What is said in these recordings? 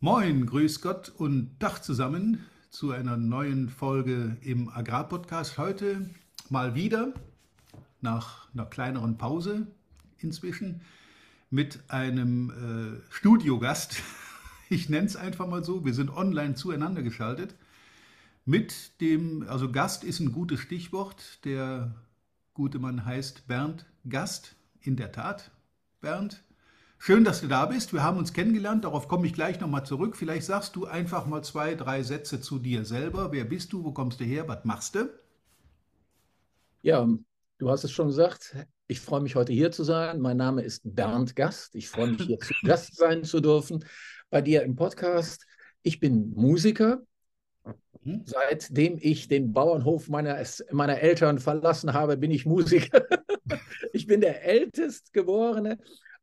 Moin, grüß Gott und Dach zusammen zu einer neuen Folge im Agrarpodcast. Heute mal wieder nach einer kleineren Pause inzwischen mit einem äh, Studiogast. Ich nenne es einfach mal so. Wir sind online zueinander geschaltet. Mit dem, also Gast ist ein gutes Stichwort. Der gute Mann heißt Bernd Gast. In der Tat, Bernd, Schön, dass du da bist. Wir haben uns kennengelernt. Darauf komme ich gleich nochmal zurück. Vielleicht sagst du einfach mal zwei, drei Sätze zu dir selber. Wer bist du? Wo kommst du her? Was machst du? Ja, du hast es schon gesagt. Ich freue mich heute hier zu sein. Mein Name ist Bernd Gast. Ich freue mich hier zu Gast sein zu dürfen bei dir im Podcast. Ich bin Musiker. Mhm. Seitdem ich den Bauernhof meiner, meiner Eltern verlassen habe, bin ich Musiker. ich bin der ältest geborene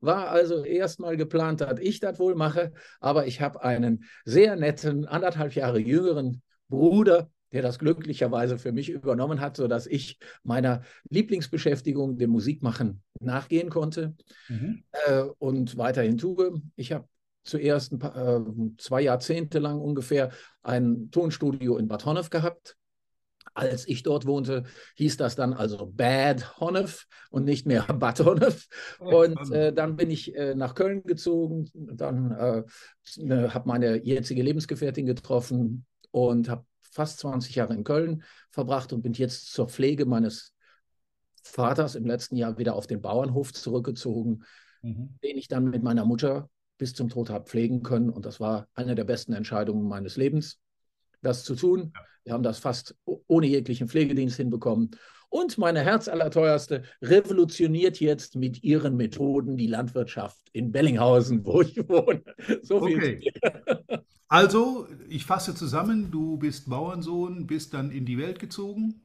war also erstmal geplant, dass ich das wohl mache, aber ich habe einen sehr netten, anderthalb Jahre jüngeren Bruder, der das glücklicherweise für mich übernommen hat, sodass ich meiner Lieblingsbeschäftigung, dem Musikmachen, nachgehen konnte mhm. äh, und weiterhin tue. Ich habe zuerst ein paar, äh, zwei Jahrzehnte lang ungefähr ein Tonstudio in Bad Honnef gehabt als ich dort wohnte, hieß das dann also Bad Honnef und nicht mehr Bad Honnef. Und äh, dann bin ich äh, nach Köln gezogen, dann äh, ne, habe meine jetzige Lebensgefährtin getroffen und habe fast 20 Jahre in Köln verbracht und bin jetzt zur Pflege meines Vaters im letzten Jahr wieder auf den Bauernhof zurückgezogen, mhm. den ich dann mit meiner Mutter bis zum Tod habe pflegen können. Und das war eine der besten Entscheidungen meines Lebens, das zu tun. Wir haben das fast ohne jeglichen Pflegedienst hinbekommen. Und meine Herzallerteuerste revolutioniert jetzt mit ihren Methoden die Landwirtschaft in Bellinghausen, wo ich wohne. So okay. Also, ich fasse zusammen, du bist Bauernsohn, bist dann in die Welt gezogen.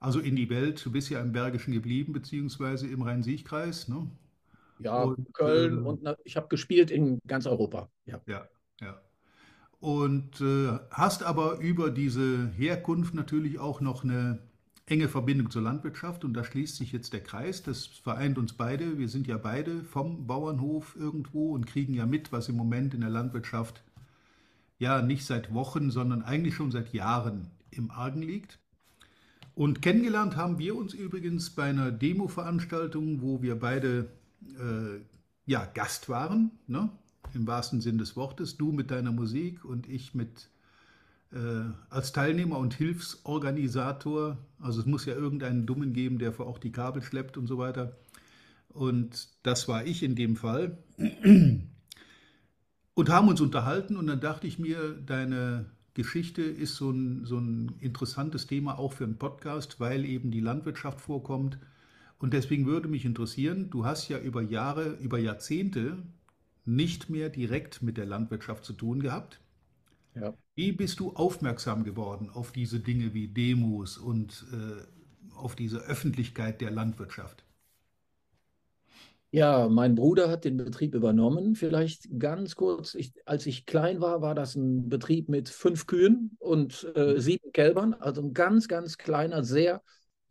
Also in die Welt, du bist ja im Bergischen geblieben, beziehungsweise im Rhein-Sieg-Kreis. Ne? Ja, und, Köln äh, und ich habe gespielt in ganz Europa. Ja, ja. ja und äh, hast aber über diese Herkunft natürlich auch noch eine enge Verbindung zur Landwirtschaft und da schließt sich jetzt der Kreis. Das vereint uns beide. Wir sind ja beide vom Bauernhof irgendwo und kriegen ja mit, was im Moment in der Landwirtschaft ja nicht seit Wochen, sondern eigentlich schon seit Jahren im Argen liegt. Und kennengelernt haben wir uns übrigens bei einer Demo-Veranstaltung, wo wir beide äh, ja, Gast waren. Ne? Im wahrsten Sinn des Wortes. Du mit deiner Musik und ich mit äh, als Teilnehmer und Hilfsorganisator. Also es muss ja irgendeinen Dummen geben, der vor auch die Kabel schleppt und so weiter. Und das war ich in dem Fall. Und haben uns unterhalten und dann dachte ich mir, deine Geschichte ist so ein, so ein interessantes Thema auch für einen Podcast, weil eben die Landwirtschaft vorkommt. Und deswegen würde mich interessieren, du hast ja über Jahre, über Jahrzehnte nicht mehr direkt mit der Landwirtschaft zu tun gehabt. Ja. Wie bist du aufmerksam geworden auf diese Dinge wie Demos und äh, auf diese Öffentlichkeit der Landwirtschaft? Ja, mein Bruder hat den Betrieb übernommen. Vielleicht ganz kurz, ich, als ich klein war, war das ein Betrieb mit fünf Kühen und äh, mhm. sieben Kälbern, also ein ganz, ganz kleiner, sehr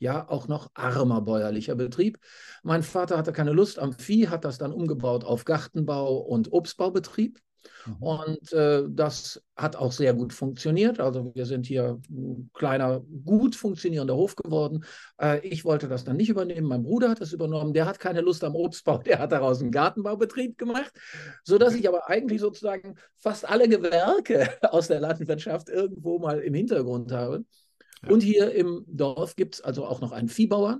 ja auch noch armer bäuerlicher Betrieb. Mein Vater hatte keine Lust am Vieh, hat das dann umgebaut auf Gartenbau und Obstbaubetrieb. Mhm. Und äh, das hat auch sehr gut funktioniert. Also wir sind hier ein kleiner, gut funktionierender Hof geworden. Äh, ich wollte das dann nicht übernehmen. Mein Bruder hat das übernommen. Der hat keine Lust am Obstbau. Der hat daraus einen Gartenbaubetrieb gemacht, sodass ich aber eigentlich sozusagen fast alle Gewerke aus der Landwirtschaft irgendwo mal im Hintergrund habe. Und hier im Dorf gibt es also auch noch einen Viehbauer.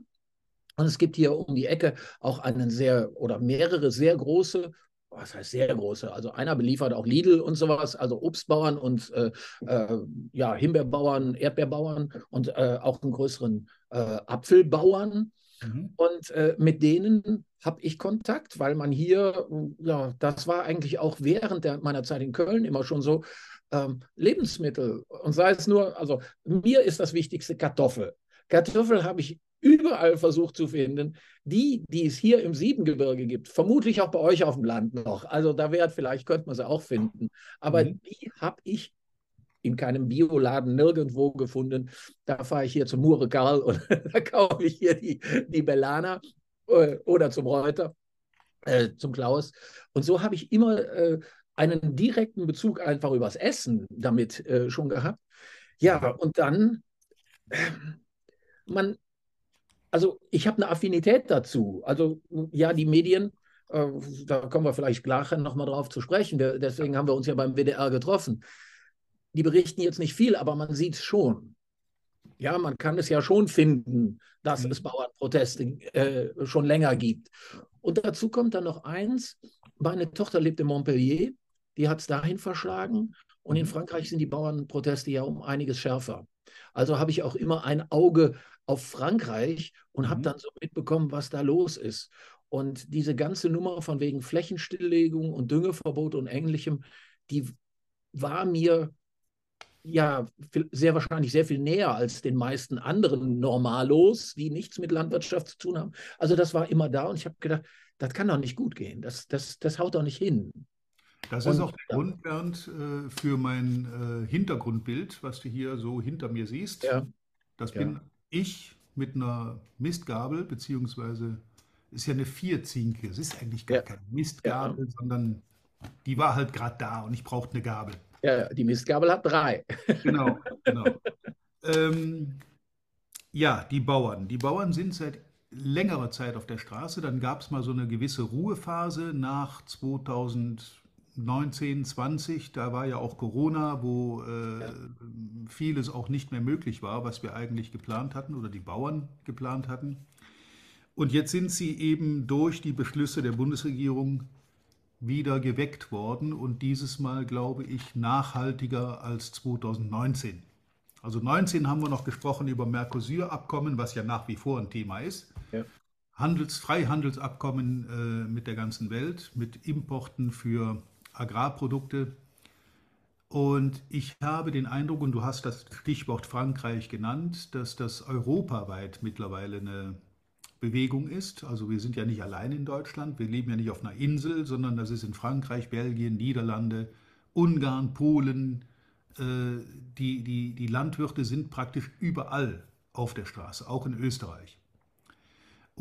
Und es gibt hier um die Ecke auch einen sehr oder mehrere sehr große was heißt sehr große? Also einer beliefert auch Lidl und sowas, also Obstbauern und äh, äh, ja, Himbeerbauern, Erdbeerbauern und äh, auch einen größeren äh, Apfelbauern. Mhm. Und äh, mit denen habe ich Kontakt, weil man hier, ja, das war eigentlich auch während der, meiner Zeit in Köln immer schon so, ähm, Lebensmittel und sei es nur, also mir ist das Wichtigste Kartoffel. Kartoffel habe ich überall versucht zu finden. Die, die es hier im Siebengebirge gibt, vermutlich auch bei euch auf dem Land noch. Also da wäre vielleicht, könnte man sie auch finden. Aber mhm. die habe ich in keinem Bioladen nirgendwo gefunden. Da fahre ich hier zum Mure Karl und da kaufe ich hier die, die Bellana äh, oder zum Reuter, äh, zum Klaus. Und so habe ich immer äh, einen direkten Bezug einfach übers Essen damit äh, schon gehabt. Ja, und dann, äh, man, also ich habe eine Affinität dazu. Also ja, die Medien, äh, da kommen wir vielleicht gleich nochmal drauf zu sprechen. Wir, deswegen haben wir uns ja beim WDR getroffen. Die berichten jetzt nicht viel, aber man sieht es schon. Ja, man kann es ja schon finden, dass mhm. es Bauernproteste äh, schon länger gibt. Und dazu kommt dann noch eins, meine Tochter lebt in Montpellier, die hat es dahin verschlagen und in mhm. Frankreich sind die Bauernproteste ja um einiges schärfer. Also habe ich auch immer ein Auge auf Frankreich und habe mhm. dann so mitbekommen, was da los ist. Und diese ganze Nummer von wegen Flächenstilllegung und Düngeverbot und ähnlichem, die war mir ja sehr wahrscheinlich sehr viel näher als den meisten anderen Normalos, die nichts mit Landwirtschaft zu tun haben. Also das war immer da und ich habe gedacht, das kann doch nicht gut gehen. Das, das, das haut doch nicht hin. Das ist auch der Grund, Bernd, äh, für mein äh, Hintergrundbild, was du hier so hinter mir siehst. Ja. Das bin ja. ich mit einer Mistgabel, beziehungsweise ist ja eine Vierzinke. Es ist eigentlich gar ja. keine Mistgabel, sondern die war halt gerade da und ich brauchte eine Gabel. Ja, die Mistgabel hat drei. Genau, genau. ähm, ja, die Bauern. Die Bauern sind seit längerer Zeit auf der Straße. Dann gab es mal so eine gewisse Ruhephase nach 2019, 20. Da war ja auch Corona, wo äh, ja. vieles auch nicht mehr möglich war, was wir eigentlich geplant hatten oder die Bauern geplant hatten. Und jetzt sind sie eben durch die Beschlüsse der Bundesregierung wieder geweckt worden und dieses Mal, glaube ich, nachhaltiger als 2019. Also 19 haben wir noch gesprochen über Mercosur-Abkommen, was ja nach wie vor ein Thema ist. Ja. Handels, Freihandelsabkommen äh, mit der ganzen Welt, mit Importen für Agrarprodukte. Und ich habe den Eindruck, und du hast das Stichwort Frankreich genannt, dass das europaweit mittlerweile eine Bewegung ist. Also wir sind ja nicht allein in Deutschland, wir leben ja nicht auf einer Insel, sondern das ist in Frankreich, Belgien, Niederlande, Ungarn, Polen. Äh, die, die, die Landwirte sind praktisch überall auf der Straße, auch in Österreich.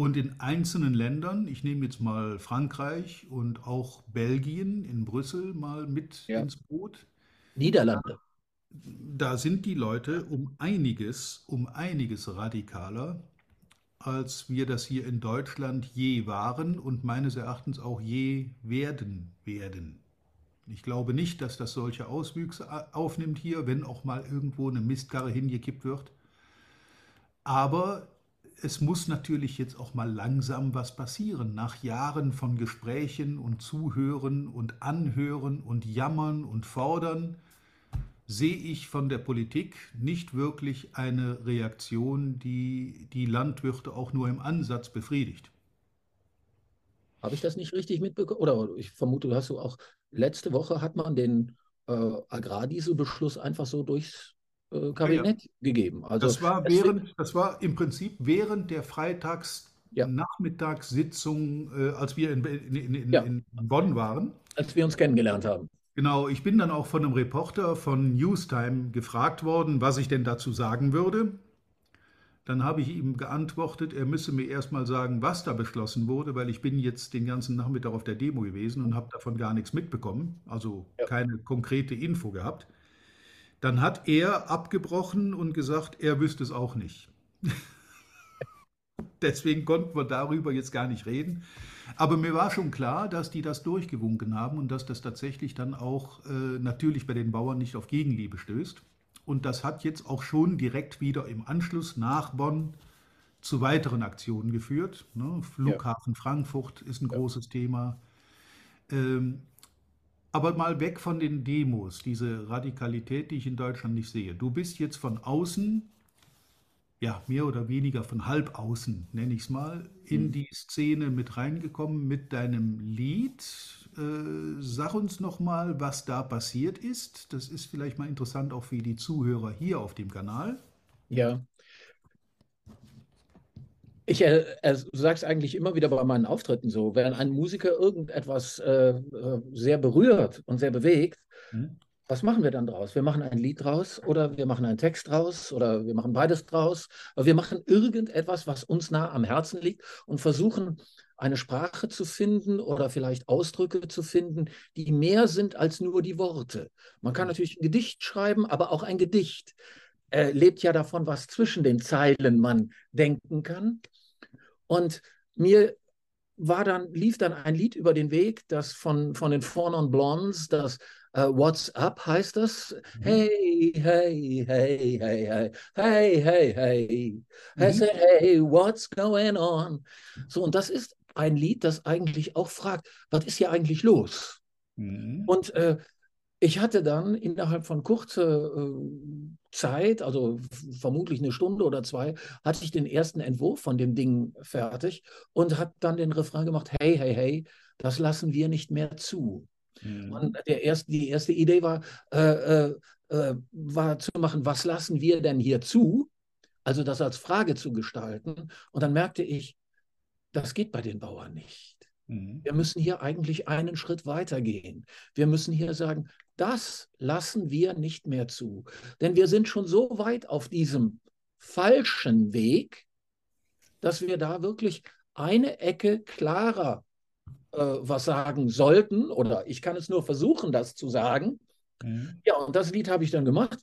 Und in einzelnen Ländern, ich nehme jetzt mal Frankreich und auch Belgien in Brüssel mal mit ja. ins Boot. Niederlande. Da sind die Leute um einiges, um einiges radikaler als wir das hier in Deutschland je waren und meines Erachtens auch je werden werden. Ich glaube nicht, dass das solche Auswüchse aufnimmt hier, wenn auch mal irgendwo eine Mistkarre hingekippt wird. Aber es muss natürlich jetzt auch mal langsam was passieren. Nach Jahren von Gesprächen und Zuhören und Anhören und Jammern und Fordern sehe ich von der Politik nicht wirklich eine Reaktion, die die Landwirte auch nur im Ansatz befriedigt. Habe ich das nicht richtig mitbekommen? Oder ich vermute, du hast du auch letzte Woche hat man den äh, Agrardieselbeschluss einfach so durchs äh, Kabinett ja, ja. gegeben. Also das war während, das war im Prinzip während der Freitags ja. Nachmittagssitzung, äh, als wir in, in, in, in Bonn waren. Als wir uns kennengelernt haben. Genau, ich bin dann auch von einem Reporter von Newstime gefragt worden, was ich denn dazu sagen würde. Dann habe ich ihm geantwortet, er müsse mir erstmal sagen, was da beschlossen wurde, weil ich bin jetzt den ganzen Nachmittag auf der Demo gewesen und habe davon gar nichts mitbekommen, also ja. keine konkrete Info gehabt. Dann hat er abgebrochen und gesagt, er wüsste es auch nicht. Deswegen konnten wir darüber jetzt gar nicht reden. Aber mir war schon klar, dass die das durchgewunken haben und dass das tatsächlich dann auch äh, natürlich bei den Bauern nicht auf Gegenliebe stößt. Und das hat jetzt auch schon direkt wieder im Anschluss nach Bonn zu weiteren Aktionen geführt. Ne? Flughafen ja. Frankfurt ist ein ja. großes Thema. Ähm, aber mal weg von den Demos, diese Radikalität, die ich in Deutschland nicht sehe. Du bist jetzt von außen ja, mehr oder weniger von halb außen, nenne ich es mal, in mhm. die Szene mit reingekommen mit deinem Lied. Äh, sag uns noch mal, was da passiert ist. Das ist vielleicht mal interessant auch für die Zuhörer hier auf dem Kanal. Ja. Ich äh, äh, sage es eigentlich immer wieder bei meinen Auftritten so, wenn ein Musiker irgendetwas äh, äh sehr berührt und sehr bewegt, hm was machen wir dann draus? Wir machen ein Lied draus oder wir machen einen Text draus oder wir machen beides draus. Aber wir machen irgendetwas, was uns nah am Herzen liegt und versuchen eine Sprache zu finden oder vielleicht Ausdrücke zu finden, die mehr sind als nur die Worte. Man kann natürlich ein Gedicht schreiben, aber auch ein Gedicht äh, lebt ja davon, was zwischen den Zeilen man denken kann. Und mir war dann, lief dann ein Lied über den Weg, das von, von den Four Non Blondes, das uh, What's Up heißt das. Mhm. Hey, hey, hey, hey, hey, hey, hey, hey. Mhm. I say, hey, what's going on? So, und das ist ein Lied, das eigentlich auch fragt, was ist hier eigentlich los? Mhm. Und äh, ich hatte dann innerhalb von kurzer äh, Zeit, also vermutlich eine Stunde oder zwei, hatte ich den ersten Entwurf von dem Ding fertig und habe dann den Refrain gemacht, hey, hey, hey, das lassen wir nicht mehr zu. Mhm. Und der erste, die erste Idee war, äh, äh, äh, war zu machen, was lassen wir denn hier zu? Also das als Frage zu gestalten. Und dann merkte ich, das geht bei den Bauern nicht. Mhm. Wir müssen hier eigentlich einen Schritt weiter gehen. Wir müssen hier sagen, das lassen wir nicht mehr zu. Denn wir sind schon so weit auf diesem falschen Weg, dass wir da wirklich eine Ecke klarer äh, was sagen sollten, oder ich kann es nur versuchen, das zu sagen. Mhm. Ja, und das Lied habe ich dann gemacht,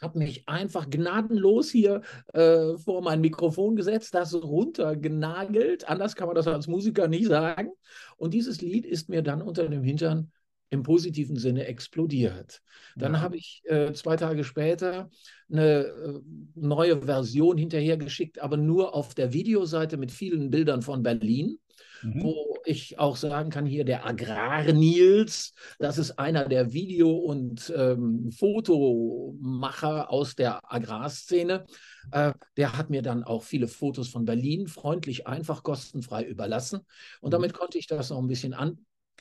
habe mich einfach gnadenlos hier äh, vor mein Mikrofon gesetzt, das runtergenagelt. Anders kann man das als Musiker nicht sagen. Und dieses Lied ist mir dann unter dem Hintern im positiven Sinne explodiert. Dann ja. habe ich äh, zwei Tage später eine äh, neue Version hinterhergeschickt, aber nur auf der Videoseite mit vielen Bildern von Berlin. Mhm. wo ich auch sagen kann, hier der Agrar-Nils, das ist einer der Video- und ähm, Fotomacher aus der Agrarszene. Äh, der hat mir dann auch viele Fotos von Berlin freundlich, einfach, kostenfrei überlassen. Und mhm. damit konnte ich das noch ein bisschen an,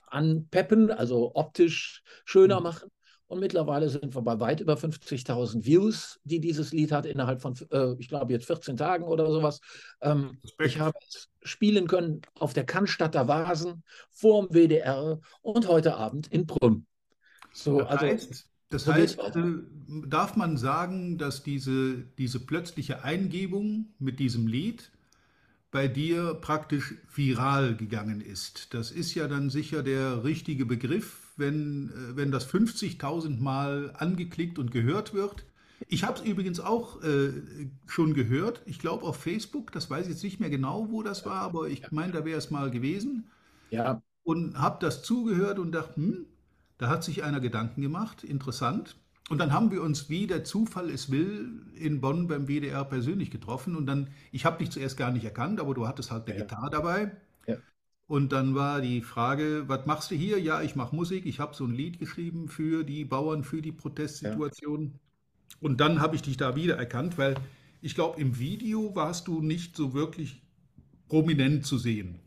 anpeppen, also optisch schöner mhm. machen. Und mittlerweile sind wir bei weit über 50.000 Views, die dieses Lied hat, innerhalb von, äh, ich glaube, jetzt 14 Tagen oder sowas. Ähm, ich habe es spielen können auf der Cannstatter Vasen, vor dem WDR und heute Abend in Prüm. So, das also, heißt, das heißt äh, darf man sagen, dass diese, diese plötzliche Eingebung mit diesem Lied bei dir praktisch viral gegangen ist. Das ist ja dann sicher der richtige Begriff wenn, äh, wenn das 50.000 Mal angeklickt und gehört wird. Ich habe es übrigens auch äh, schon gehört. Ich glaube auf Facebook, das weiß ich jetzt nicht mehr genau, wo das war, aber ich meine, da wäre es mal gewesen. Ja. Und habe das zugehört und dachte, hm, da hat sich einer Gedanken gemacht, interessant. Und dann haben wir uns, wie der Zufall es will, in Bonn beim WDR persönlich getroffen. Und dann, ich habe dich zuerst gar nicht erkannt, aber du hattest halt eine ja. Gitarre dabei. Und dann war die Frage, was machst du hier? Ja, ich mache Musik. Ich habe so ein Lied geschrieben für die Bauern, für die Protestsituation. Ja. Und dann habe ich dich da wiedererkannt, weil ich glaube, im Video warst du nicht so wirklich prominent zu sehen.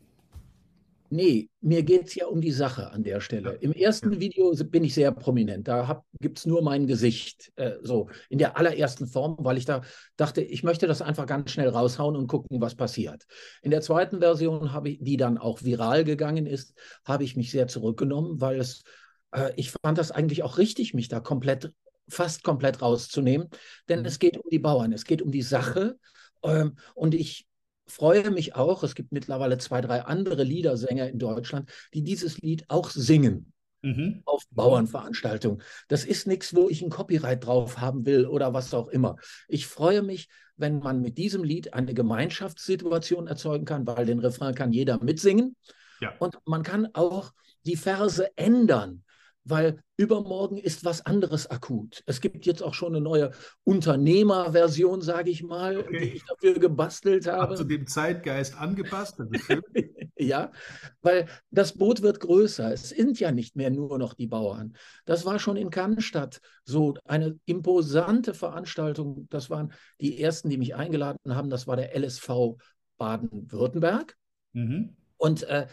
Nee, mir geht es ja um die Sache an der Stelle. Im ersten Video bin ich sehr prominent. Da gibt es nur mein Gesicht, äh, so in der allerersten Form, weil ich da dachte, ich möchte das einfach ganz schnell raushauen und gucken, was passiert. In der zweiten Version, ich, die dann auch viral gegangen ist, habe ich mich sehr zurückgenommen, weil es, äh, ich fand das eigentlich auch richtig, mich da komplett, fast komplett rauszunehmen. Denn mhm. es geht um die Bauern, es geht um die Sache. Ähm, und ich freue mich auch, es gibt mittlerweile zwei, drei andere Liedersänger in Deutschland, die dieses Lied auch singen. Mhm. Auf Bauernveranstaltungen. Das ist nichts, wo ich ein Copyright drauf haben will oder was auch immer. Ich freue mich, wenn man mit diesem Lied eine Gemeinschaftssituation erzeugen kann, weil den Refrain kann jeder mitsingen. Ja. Und man kann auch die Verse ändern weil übermorgen ist was anderes akut. Es gibt jetzt auch schon eine neue Unternehmerversion, sage ich mal, okay. die ich dafür gebastelt habe. zu dem Zeitgeist angepasst, ja, weil das Boot wird größer. Es sind ja nicht mehr nur noch die Bauern. Das war schon in Cannstatt so eine imposante Veranstaltung. Das waren die ersten, die mich eingeladen haben. Das war der LSV Baden-Württemberg. Mhm. Und äh,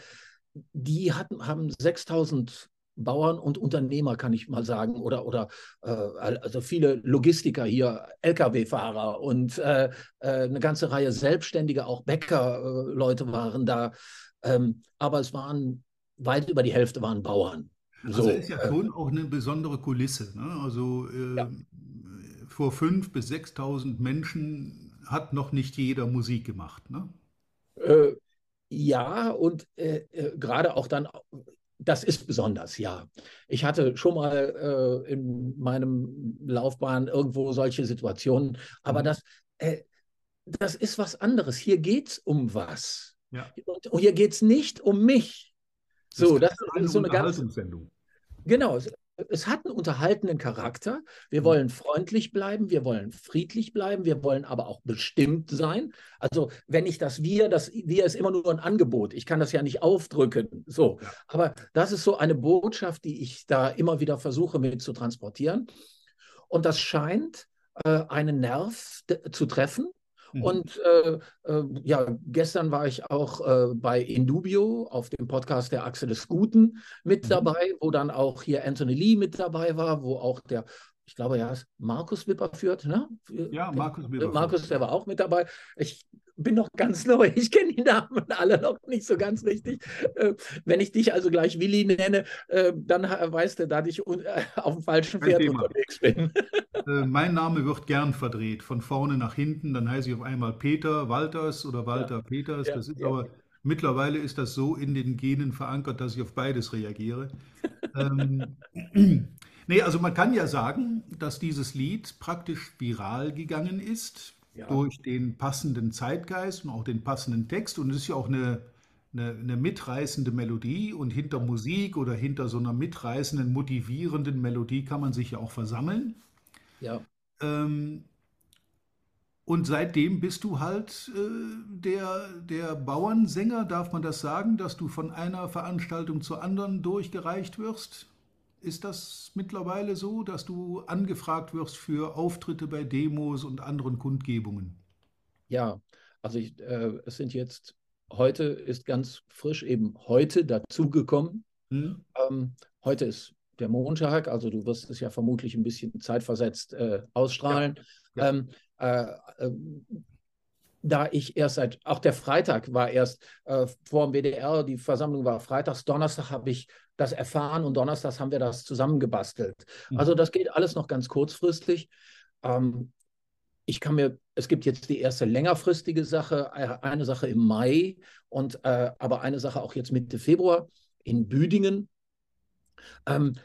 die hatten, haben 6000 Bauern und Unternehmer, kann ich mal sagen, oder, oder äh, also viele Logistiker hier, Lkw-Fahrer und äh, äh, eine ganze Reihe Selbstständige, auch Bäckerleute äh, waren da. Ähm, aber es waren weit über die Hälfte waren Bauern. Also so, ist ja schon äh, auch eine besondere Kulisse. Ne? Also ja. Ähm, vor 5.000 bis 6.000 Menschen hat noch nicht jeder Musik gemacht. Ne? Äh, ja, und äh, äh, gerade auch dann, das ist besonders, ja. Ich hatte schon mal äh, in meinem Laufbahn irgendwo solche Situationen, aber mhm. das, äh, das ist was anderes. Hier geht es um was. Ja. Und hier geht es nicht um mich. So, das, das ist so eine ganz. Genau, es hat einen unterhaltenden Charakter. Wir mhm. wollen freundlich bleiben, wir wollen friedlich bleiben, wir wollen aber auch bestimmt sein. Also wenn ich das Wir, das Wir ist immer nur ein Angebot. Ich kann das ja nicht aufdrücken. So, aber das ist so eine Botschaft, die ich da immer wieder versuche mit zu transportieren. Und das scheint äh, einen Nerv zu treffen. Mhm. Und äh, äh, ja, gestern war ich auch äh, bei Indubio auf dem Podcast der Achse des Guten mit mhm. dabei, wo dann auch hier Anthony Lee mit dabei war, wo auch der ich glaube, ja, Markus Wipper führt, ne? Ja, Markus Wipper. Markus, der war auch mit dabei. Ich bin noch ganz neu. Ich kenne die Namen alle noch nicht so ganz richtig. Äh, wenn ich dich also gleich Willi nenne, äh, dann weißt du, dass ich äh, auf dem falschen Pferd unterwegs bin. mein Name wird gern verdreht, von vorne nach hinten. Dann heiße ich auf einmal Peter Walters oder Walter ja. Peters. Das ist ja. aber mittlerweile ist das so in den Genen verankert, dass ich auf beides reagiere. ähm, nee, also man kann ja sagen, dass dieses Lied praktisch viral gegangen ist ja. durch den passenden Zeitgeist und auch den passenden Text. Und es ist ja auch eine, eine, eine, mitreißende Melodie. Und hinter Musik oder hinter so einer mitreißenden, motivierenden Melodie kann man sich ja auch versammeln. Ja. Ähm, und seitdem bist du halt äh, der, der Bauernsänger, darf man das sagen, dass du von einer Veranstaltung zur anderen durchgereicht wirst? Ist das mittlerweile so, dass du angefragt wirst für Auftritte bei Demos und anderen Kundgebungen? Ja, also ich, äh, es sind jetzt, heute ist ganz frisch eben heute dazugekommen. Hm. Ähm, heute ist der Montag, also du wirst es ja vermutlich ein bisschen zeitversetzt äh, ausstrahlen. Ja. Ja. Ähm, äh, äh da ich erst seit, auch der Freitag war erst äh, vor dem WDR, die Versammlung war freitags, Donnerstag habe ich das erfahren und donnerstags haben wir das zusammengebastelt. Mhm. Also das geht alles noch ganz kurzfristig. Ähm, ich kann mir, es gibt jetzt die erste längerfristige Sache, äh, eine Sache im Mai und äh, aber eine Sache auch jetzt Mitte Februar in Büdingen. Ähm,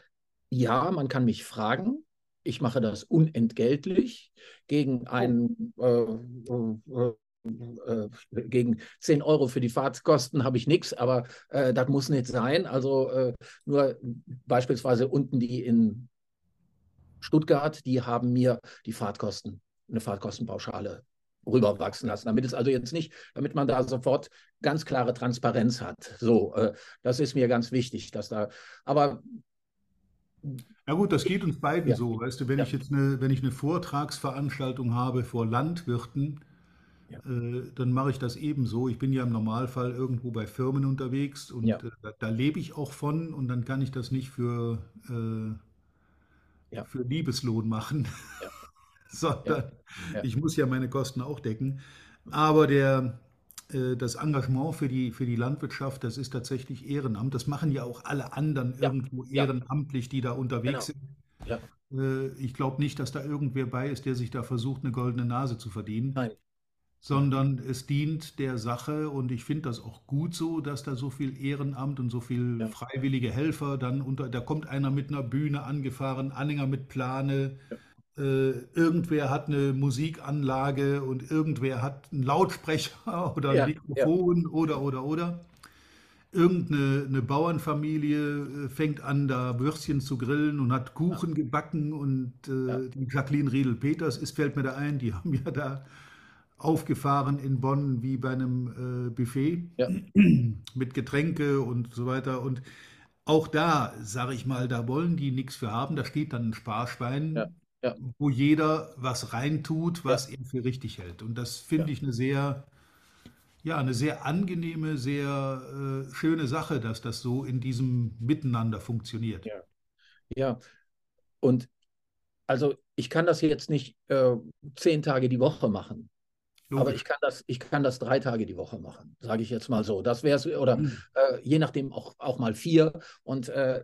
ja, man kann mich fragen. Ich mache das unentgeltlich gegen einen äh, äh, äh, gegen 10 Euro für die Fahrtkosten habe ich nichts, aber äh, das muss nicht sein. Also äh, nur beispielsweise unten die in Stuttgart, die haben mir die Fahrtkosten, eine Fahrtkostenpauschale rüberwachsen lassen. Damit es also jetzt nicht, damit man da sofort ganz klare Transparenz hat. So, äh, das ist mir ganz wichtig, dass da, aber ja gut, das geht uns beiden ja. so. Weißt du, wenn ja. ich jetzt eine, wenn ich eine Vortragsveranstaltung habe vor Landwirten, ja. Äh, dann mache ich das ebenso. Ich bin ja im Normalfall irgendwo bei Firmen unterwegs und ja. äh, da, da, lebe ich auch von und dann kann ich das nicht für, äh, ja. für Liebeslohn machen, sondern ich muss ja meine Kosten auch decken. Aber der, äh, das Engagement für die, für die Landwirtschaft, das ist tatsächlich Ehrenamt. Das machen ja auch alle anderen irgendwo ehrenamtlich, die da unterwegs genau. sind. Äh, ich glaube nicht, dass da irgendwer bei ist, der sich da versucht, eine goldene Nase zu verdienen. Nein sondern es dient der Sache und ich finde das auch gut so, dass da so viel Ehrenamt und so viel ja. freiwillige Helfer dann unter, da kommt einer mit einer Bühne angefahren, Anhänger mit Plane, ja. äh, irgendwer hat eine Musikanlage und irgendwer hat einen Lautsprecher oder ein ja, Mikrofon oder oder oder. Irgendeine eine Bauernfamilie äh, fängt an, da Würstchen zu grillen und hat Kuchen gebacken und äh, die Jacqueline Riedel-Peters ist, fällt mir da ein, die haben ja da aufgefahren in Bonn wie bei einem äh, Buffet ja. mit Getränke und so weiter. Und auch da, sage ich mal, da wollen die nichts für haben. Da steht dann ein Sparschwein, ja. Ja. wo jeder was reintut, was er für richtig hält. Und das finde ich eine sehr, ja, eine sehr angenehme, sehr äh, schöne Sache, dass das so in diesem Miteinander funktioniert. Ja, ja. und also ich kann das jetzt nicht äh, zehn Tage die Woche machen. Logisch. Aber ich kann, das, ich kann das drei Tage die Woche machen, sage ich jetzt mal so. Das wäre es, oder mhm. äh, je nachdem auch, auch mal vier. Und äh,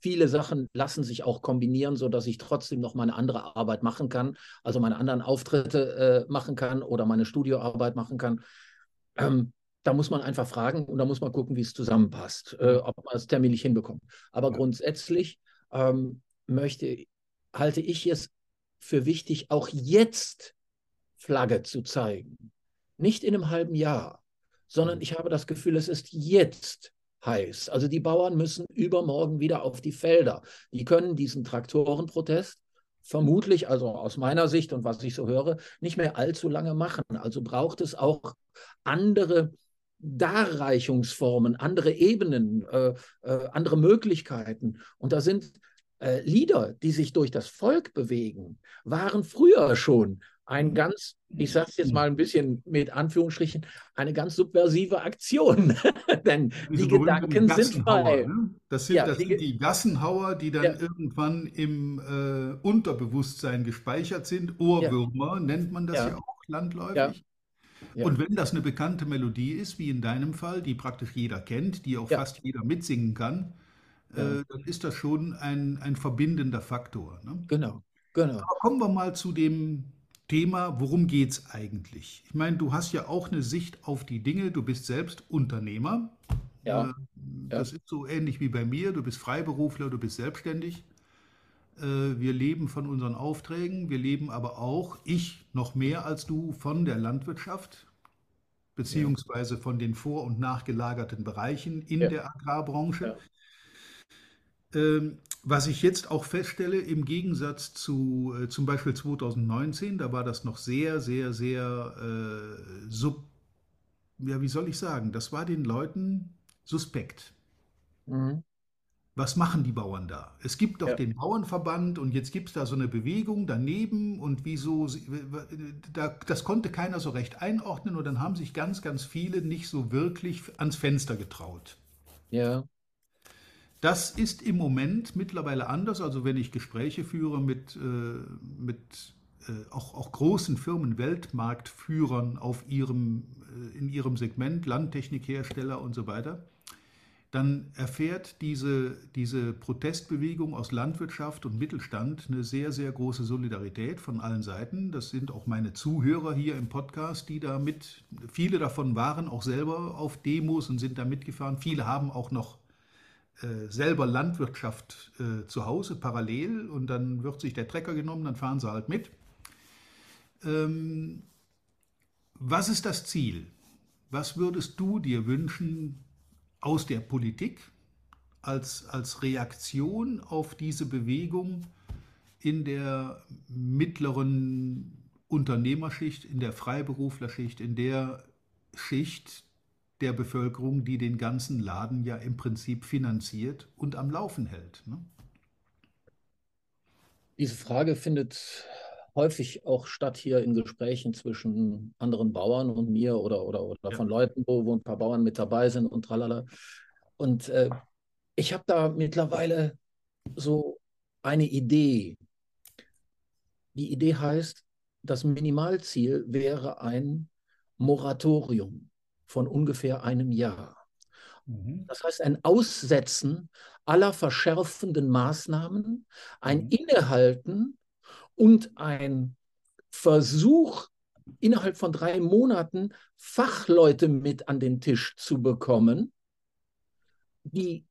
viele Sachen lassen sich auch kombinieren, sodass ich trotzdem noch meine andere Arbeit machen kann, also meine anderen Auftritte äh, machen kann oder meine Studioarbeit machen kann. Ähm, da muss man einfach fragen und da muss man gucken, wie es zusammenpasst, äh, ob man es terminlich hinbekommt. Aber Ja. grundsätzlich ähm, möchte, halte ich es für wichtig, auch jetzt Flagge zu zeigen. Nicht in einem halben Jahr, sondern Mhm. ich habe das Gefühl, es ist jetzt heiß. Also die Bauern müssen übermorgen wieder auf die Felder. Die können diesen Traktorenprotest vermutlich, also aus meiner Sicht und was ich so höre, nicht mehr allzu lange machen. Also braucht es auch andere Darreichungsformen, andere Ebenen, äh, äh, andere Möglichkeiten. Und da sind äh, Lieder, die sich durch das Volk bewegen, waren früher schon ein ganz, ich sage es jetzt mal ein bisschen mit Anführungsstrichen, eine ganz subversive Aktion. Denn Diese die Gedanken sind frei. ne? Das sind, Ja, das die sind die Gassenhauer, die dann Ja. irgendwann im äh, Unterbewusstsein gespeichert sind. Ohrwürmer nennt man das ja, Ja. auch landläufig. Ja. Ja. Und wenn das eine bekannte Melodie ist, wie in deinem Fall, die praktisch jeder kennt, die auch Ja. fast jeder mitsingen kann, Ja. äh, dann ist das schon ein, ein verbindender Faktor. Ne? Genau, genau. Aber kommen wir mal zu dem Thema, worum geht es eigentlich? Ich meine, du hast ja auch eine Sicht auf die Dinge, du bist selbst Unternehmer. Ja. Äh, Das ist so ähnlich wie bei mir, du bist Freiberufler, du bist selbstständig. Äh, Wir leben von unseren Aufträgen, wir leben aber auch, ich noch mehr als du, von der Landwirtschaft, beziehungsweise von den vor- und nachgelagerten Bereichen in Ja. der Agrarbranche. Ähm, was ich jetzt auch feststelle, im Gegensatz zu äh, zum Beispiel 2019, da war das noch sehr, sehr, sehr äh, sub, ja, wie soll ich sagen, das war den Leuten suspekt. Mhm. Was machen die Bauern da? Es gibt doch Ja. den Bauernverband und jetzt gibt es da so eine Bewegung daneben und wieso, sie- da, das konnte keiner so recht einordnen und dann haben sich ganz, ganz viele nicht so wirklich ans Fenster getraut. Ja, Das ist im Moment mittlerweile anders. Also wenn ich Gespräche führe mit, äh, mit äh, auch, auch großen Firmen, Weltmarktführern auf ihrem, äh, in ihrem Segment, Landtechnikhersteller und so weiter, dann erfährt diese, diese Protestbewegung aus Landwirtschaft und Mittelstand eine sehr, sehr große Solidarität von allen Seiten. Das sind auch meine Zuhörer hier im Podcast, die da mit, viele davon waren auch selber auf Demos und sind da mitgefahren. Viele haben auch noch selber Landwirtschaft äh, zu Hause parallel und dann wird sich der Trecker genommen, dann fahren sie halt mit. Ähm, was ist das Ziel? Was würdest du dir wünschen aus der Politik als, als Reaktion auf diese Bewegung in der mittleren Unternehmerschicht, in der Freiberuflerschicht, in der Schicht der Bevölkerung, die den ganzen Laden ja im Prinzip finanziert und am Laufen hält? Ne? diese Frage findet häufig auch statt hier in Gesprächen zwischen anderen Bauern und mir oder, oder, oder Ja. von Leuten, wo, wo ein paar Bauern mit dabei sind und tralala. Und äh, ich habe da mittlerweile so eine Idee. Die Idee heißt, das Minimalziel wäre ein Moratorium von ungefähr einem Jahr. Mhm. Das heißt, ein Aussetzen aller verschärfenden Maßnahmen, ein Mhm. Innehalten und ein Versuch, innerhalb von drei Monaten Fachleute mit an den Tisch zu bekommen, die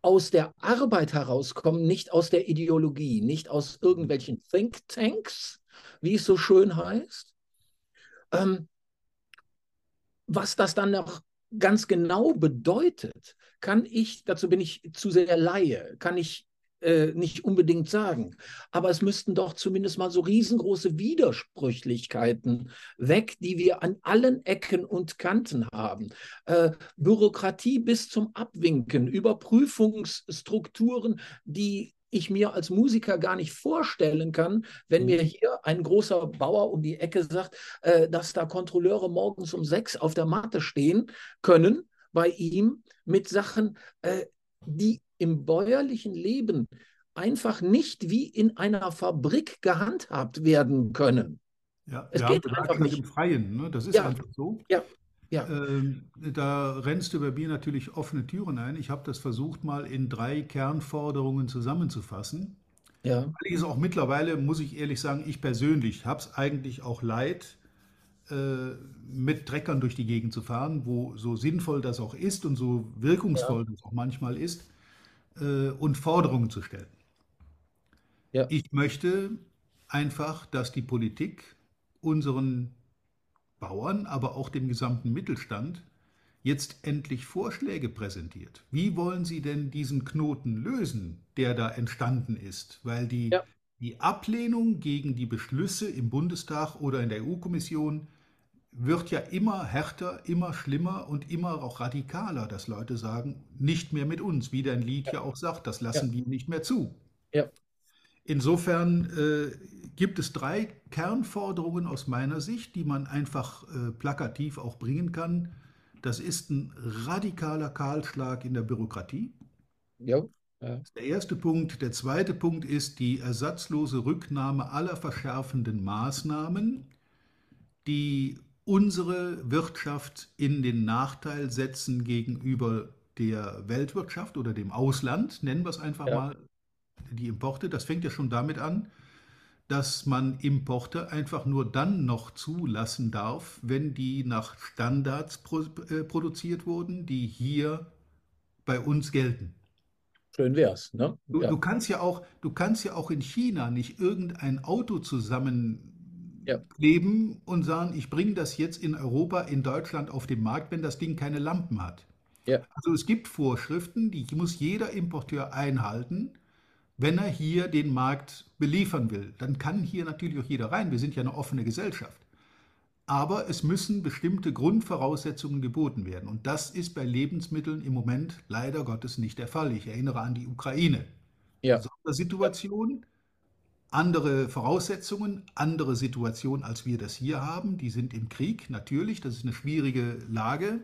aus der Arbeit herauskommen, nicht aus der Ideologie, nicht aus irgendwelchen Thinktanks, wie es so schön heißt. Ähm, was das dann noch ganz genau bedeutet, kann ich, dazu bin ich zu sehr Laie, kann ich äh, nicht unbedingt sagen. Aber es müssten doch zumindest mal so riesengroße Widersprüchlichkeiten weg, die wir an allen Ecken und Kanten haben. Äh, Bürokratie bis zum Abwinken, Überprüfungsstrukturen, die ich mir als Musiker gar nicht vorstellen kann, wenn mir hier ein großer Bauer um die Ecke sagt, äh, dass da Kontrolleure morgens um sechs auf der Matte stehen können bei ihm mit Sachen, äh, die im bäuerlichen Leben einfach nicht wie in einer Fabrik gehandhabt werden können. Ja, Es wir geht einfach nicht. im Freien, ne? das ist Ja. einfach so. Ja, ja, Ähm, da rennst du bei mir natürlich offene Türen ein. Ich habe das versucht, mal in drei Kernforderungen zusammenzufassen. ja, Weil ich es auch mittlerweile, muss ich ehrlich sagen, ich persönlich habe es eigentlich auch leid, äh, mit Treckern durch die Gegend zu fahren, wo so sinnvoll das auch ist und so wirkungsvoll Ja, das auch manchmal ist, äh, und Forderungen zu stellen. ja, Ich möchte einfach, dass die Politik unseren Bauern, aber auch dem gesamten Mittelstand jetzt endlich Vorschläge präsentiert. Wie wollen Sie denn diesen Knoten lösen, der da entstanden ist? Weil die, ja, die Ablehnung gegen die Beschlüsse im Bundestag oder in der EU-Kommission wird ja immer härter, immer schlimmer und immer auch radikaler, dass Leute sagen, nicht mehr mit uns, wie dein Lied ja, ja auch sagt, das ja, lassen wir nicht mehr zu. ja, Insofern äh, gibt es drei Kernforderungen aus meiner Sicht, die man einfach äh, plakativ auch bringen kann. Das ist ein radikaler Kahlschlag in der Bürokratie. ja, Der erste Punkt. Der zweite Punkt ist die ersatzlose Rücknahme aller verschärfenden Maßnahmen, die unsere Wirtschaft in den Nachteil setzen gegenüber der Weltwirtschaft oder dem Ausland, nennen wir es einfach ja, mal, die Importe. Das fängt ja schon damit an, dass man Importe einfach nur dann noch zulassen darf, wenn die nach Standards pro, äh, produziert wurden, die hier bei uns gelten. schön wär's, ne? Du, du Ja, kannst ja auch, du kannst ja auch in China nicht irgendein Auto ja, zusammenkleben und sagen, ich bringe das jetzt in Europa, in Deutschland auf den Markt, wenn das Ding keine Lampen hat. ja, Also es gibt Vorschriften, die muss jeder Importeur einhalten, wenn er hier den Markt beliefern will. Dann kann hier natürlich auch jeder rein. Wir sind ja eine offene Gesellschaft. Aber es müssen bestimmte Grundvoraussetzungen geboten werden. Und das ist bei Lebensmitteln im Moment leider Gottes nicht der Fall. Ich erinnere an die Ukraine. ja, Sondersituation, andere Voraussetzungen, andere Situation, als wir das hier haben. Die sind im Krieg, natürlich, das ist eine schwierige Lage.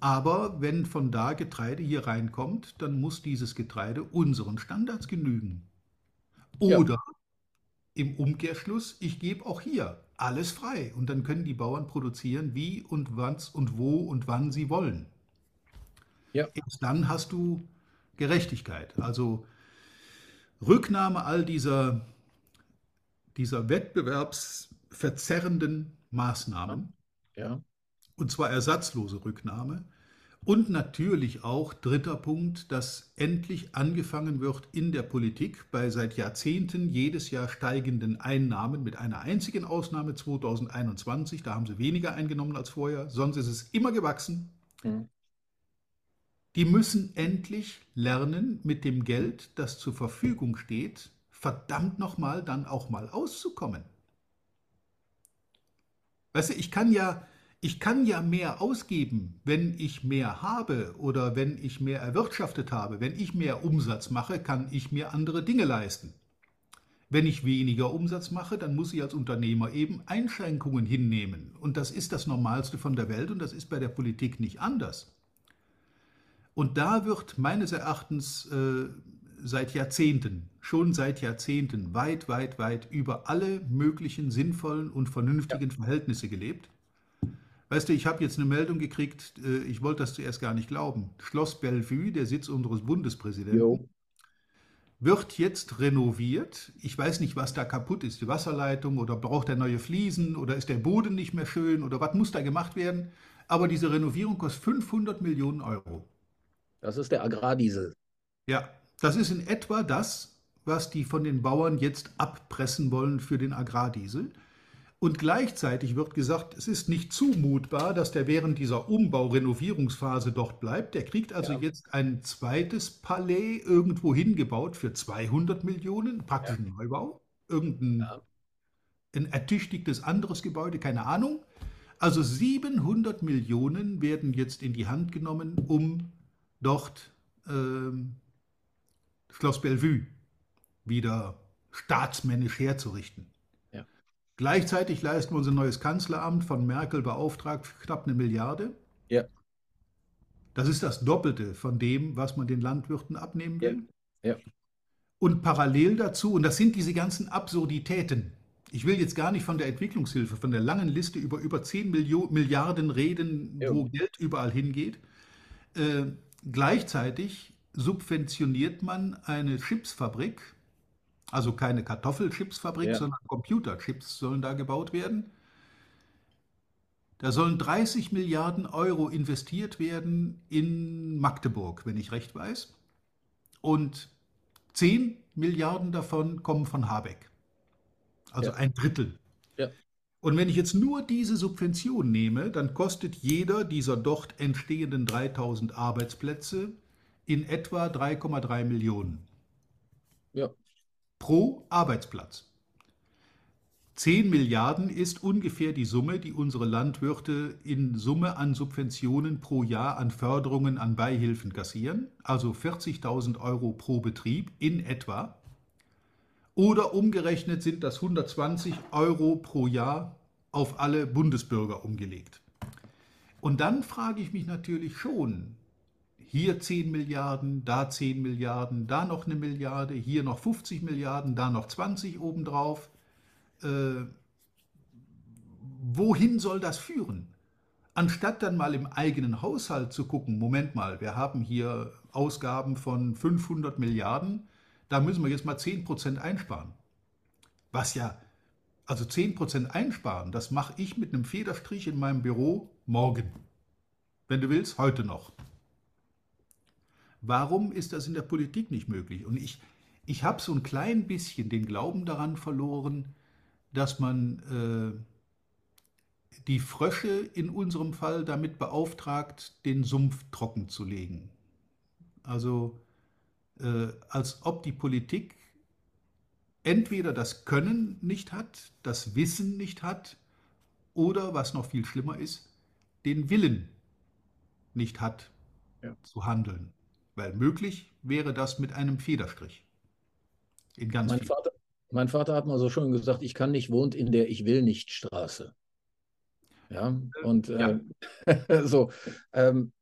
Aber wenn von da Getreide hier reinkommt, dann muss dieses Getreide unseren Standards genügen. ja, Oder im Umkehrschluss, ich gebe auch hier alles frei und dann können die Bauern produzieren, wie und was und wo und wann sie wollen. ja, Erst dann hast du Gerechtigkeit. Also Rücknahme all dieser, dieser wettbewerbsverzerrenden Maßnahmen, ja, und zwar ersatzlose Rücknahme. Und natürlich auch, dritter Punkt, dass endlich angefangen wird in der Politik bei seit Jahrzehnten jedes Jahr steigenden Einnahmen, mit einer einzigen Ausnahme 2021, da haben sie weniger eingenommen als vorher, sonst ist es immer gewachsen. hm, Die müssen endlich lernen, mit dem Geld, das zur Verfügung steht, verdammt nochmal dann auch mal auszukommen. Weißt du, ich kann ja, ich kann ja mehr ausgeben, wenn ich mehr habe oder wenn ich mehr erwirtschaftet habe. Wenn ich mehr Umsatz mache, kann ich mir andere Dinge leisten. Wenn ich weniger Umsatz mache, dann muss ich als Unternehmer eben Einschränkungen hinnehmen. Und das ist das Normalste von der Welt und das ist bei der Politik nicht anders. Und da wird meines Erachtens äh, seit Jahrzehnten, schon seit Jahrzehnten, weit, weit, weit über alle möglichen sinnvollen und ja, vernünftigen Verhältnisse gelebt. Weißt du, ich habe jetzt eine Meldung gekriegt, äh, ich wollte das zuerst gar nicht glauben. Schloss Bellevue, der Sitz unseres Bundespräsidenten, jo, wird jetzt renoviert. Ich weiß nicht, was da kaputt ist, die Wasserleitung oder braucht er neue Fliesen oder ist der Boden nicht mehr schön oder was muss da gemacht werden. Aber diese Renovierung kostet 500 Millionen Euro. das ist der Agrardiesel. Ja, das ist in etwa das, was die von den Bauern jetzt abpressen wollen für den Agrardiesel. Und gleichzeitig wird gesagt, es ist nicht zumutbar, dass der während dieser Umbau-Renovierungsphase dort bleibt. Der kriegt also Ja, jetzt ein zweites Palais irgendwo hingebaut für 200 Millionen, praktisch ja, ein Neubau, irgendein ja, ein ertüchtigtes anderes Gebäude, keine Ahnung. Also 700 Millionen werden jetzt in die Hand genommen, um dort ähm, Schloss Bellevue wieder staatsmännisch herzurichten. Ja, Gleichzeitig leisten wir unser neues Kanzleramt von Merkel beauftragt für knapp eine Milliarde. ja, Das ist das Doppelte von dem, was man den Landwirten abnehmen ja, will. ja, Und parallel dazu, und das sind diese ganzen Absurditäten. Ich will jetzt gar nicht von der Entwicklungshilfe, von der langen Liste über über 10 Millio Milliarden reden, jo, wo Geld überall hingeht. Äh, gleichzeitig subventioniert man eine Chipsfabrik, also keine Kartoffelchipsfabrik, ja, sondern Computerchips sollen da gebaut werden. Da sollen 30 Milliarden Euro investiert werden in Magdeburg, wenn ich recht weiß. Und 10 Milliarden davon kommen von Habeck. Also Ja. ein Drittel. Ja. Und wenn ich jetzt nur diese Subvention nehme, dann kostet jeder dieser dort entstehenden 3000 Arbeitsplätze in etwa 3,3 Millionen Ja. Pro Arbeitsplatz. 10 Milliarden ist ungefähr die Summe, die unsere Landwirte in Summe an Subventionen pro Jahr an Förderungen, an Beihilfen kassieren, also 40.000 Euro pro Betrieb in etwa. Oder umgerechnet sind das 120 Euro pro Jahr auf alle Bundesbürger umgelegt. Und dann frage ich mich natürlich schon, hier 10 Milliarden, da 10 Milliarden, da noch eine Milliarde, hier noch 50 Milliarden, da noch 20 obendrauf. Äh, wohin soll das führen? Anstatt dann mal im eigenen Haushalt zu gucken, Moment mal, wir haben hier Ausgaben von 500 Milliarden, da müssen wir jetzt mal 10% einsparen. Was ja, also 10% einsparen, das mache ich mit einem Federstrich in meinem Büro morgen. Wenn du willst, heute noch. Warum ist das in der Politik nicht möglich? Und ich, ich habe so ein klein bisschen den Glauben daran verloren, dass man äh, die Frösche in unserem Fall damit beauftragt, den Sumpf trocken zu legen. Also äh, als ob die Politik entweder das Können nicht hat, das Wissen nicht hat oder, was noch viel schlimmer ist, den Willen nicht hat Ja. zu handeln. Weil möglich wäre das mit einem Federstrich. In ganz Mein. Vater, mein Vater hat mal so schön gesagt, ich kann nicht, wohnt in der Ich will nicht Straße. Ja, und ja. äh, so. Ähm,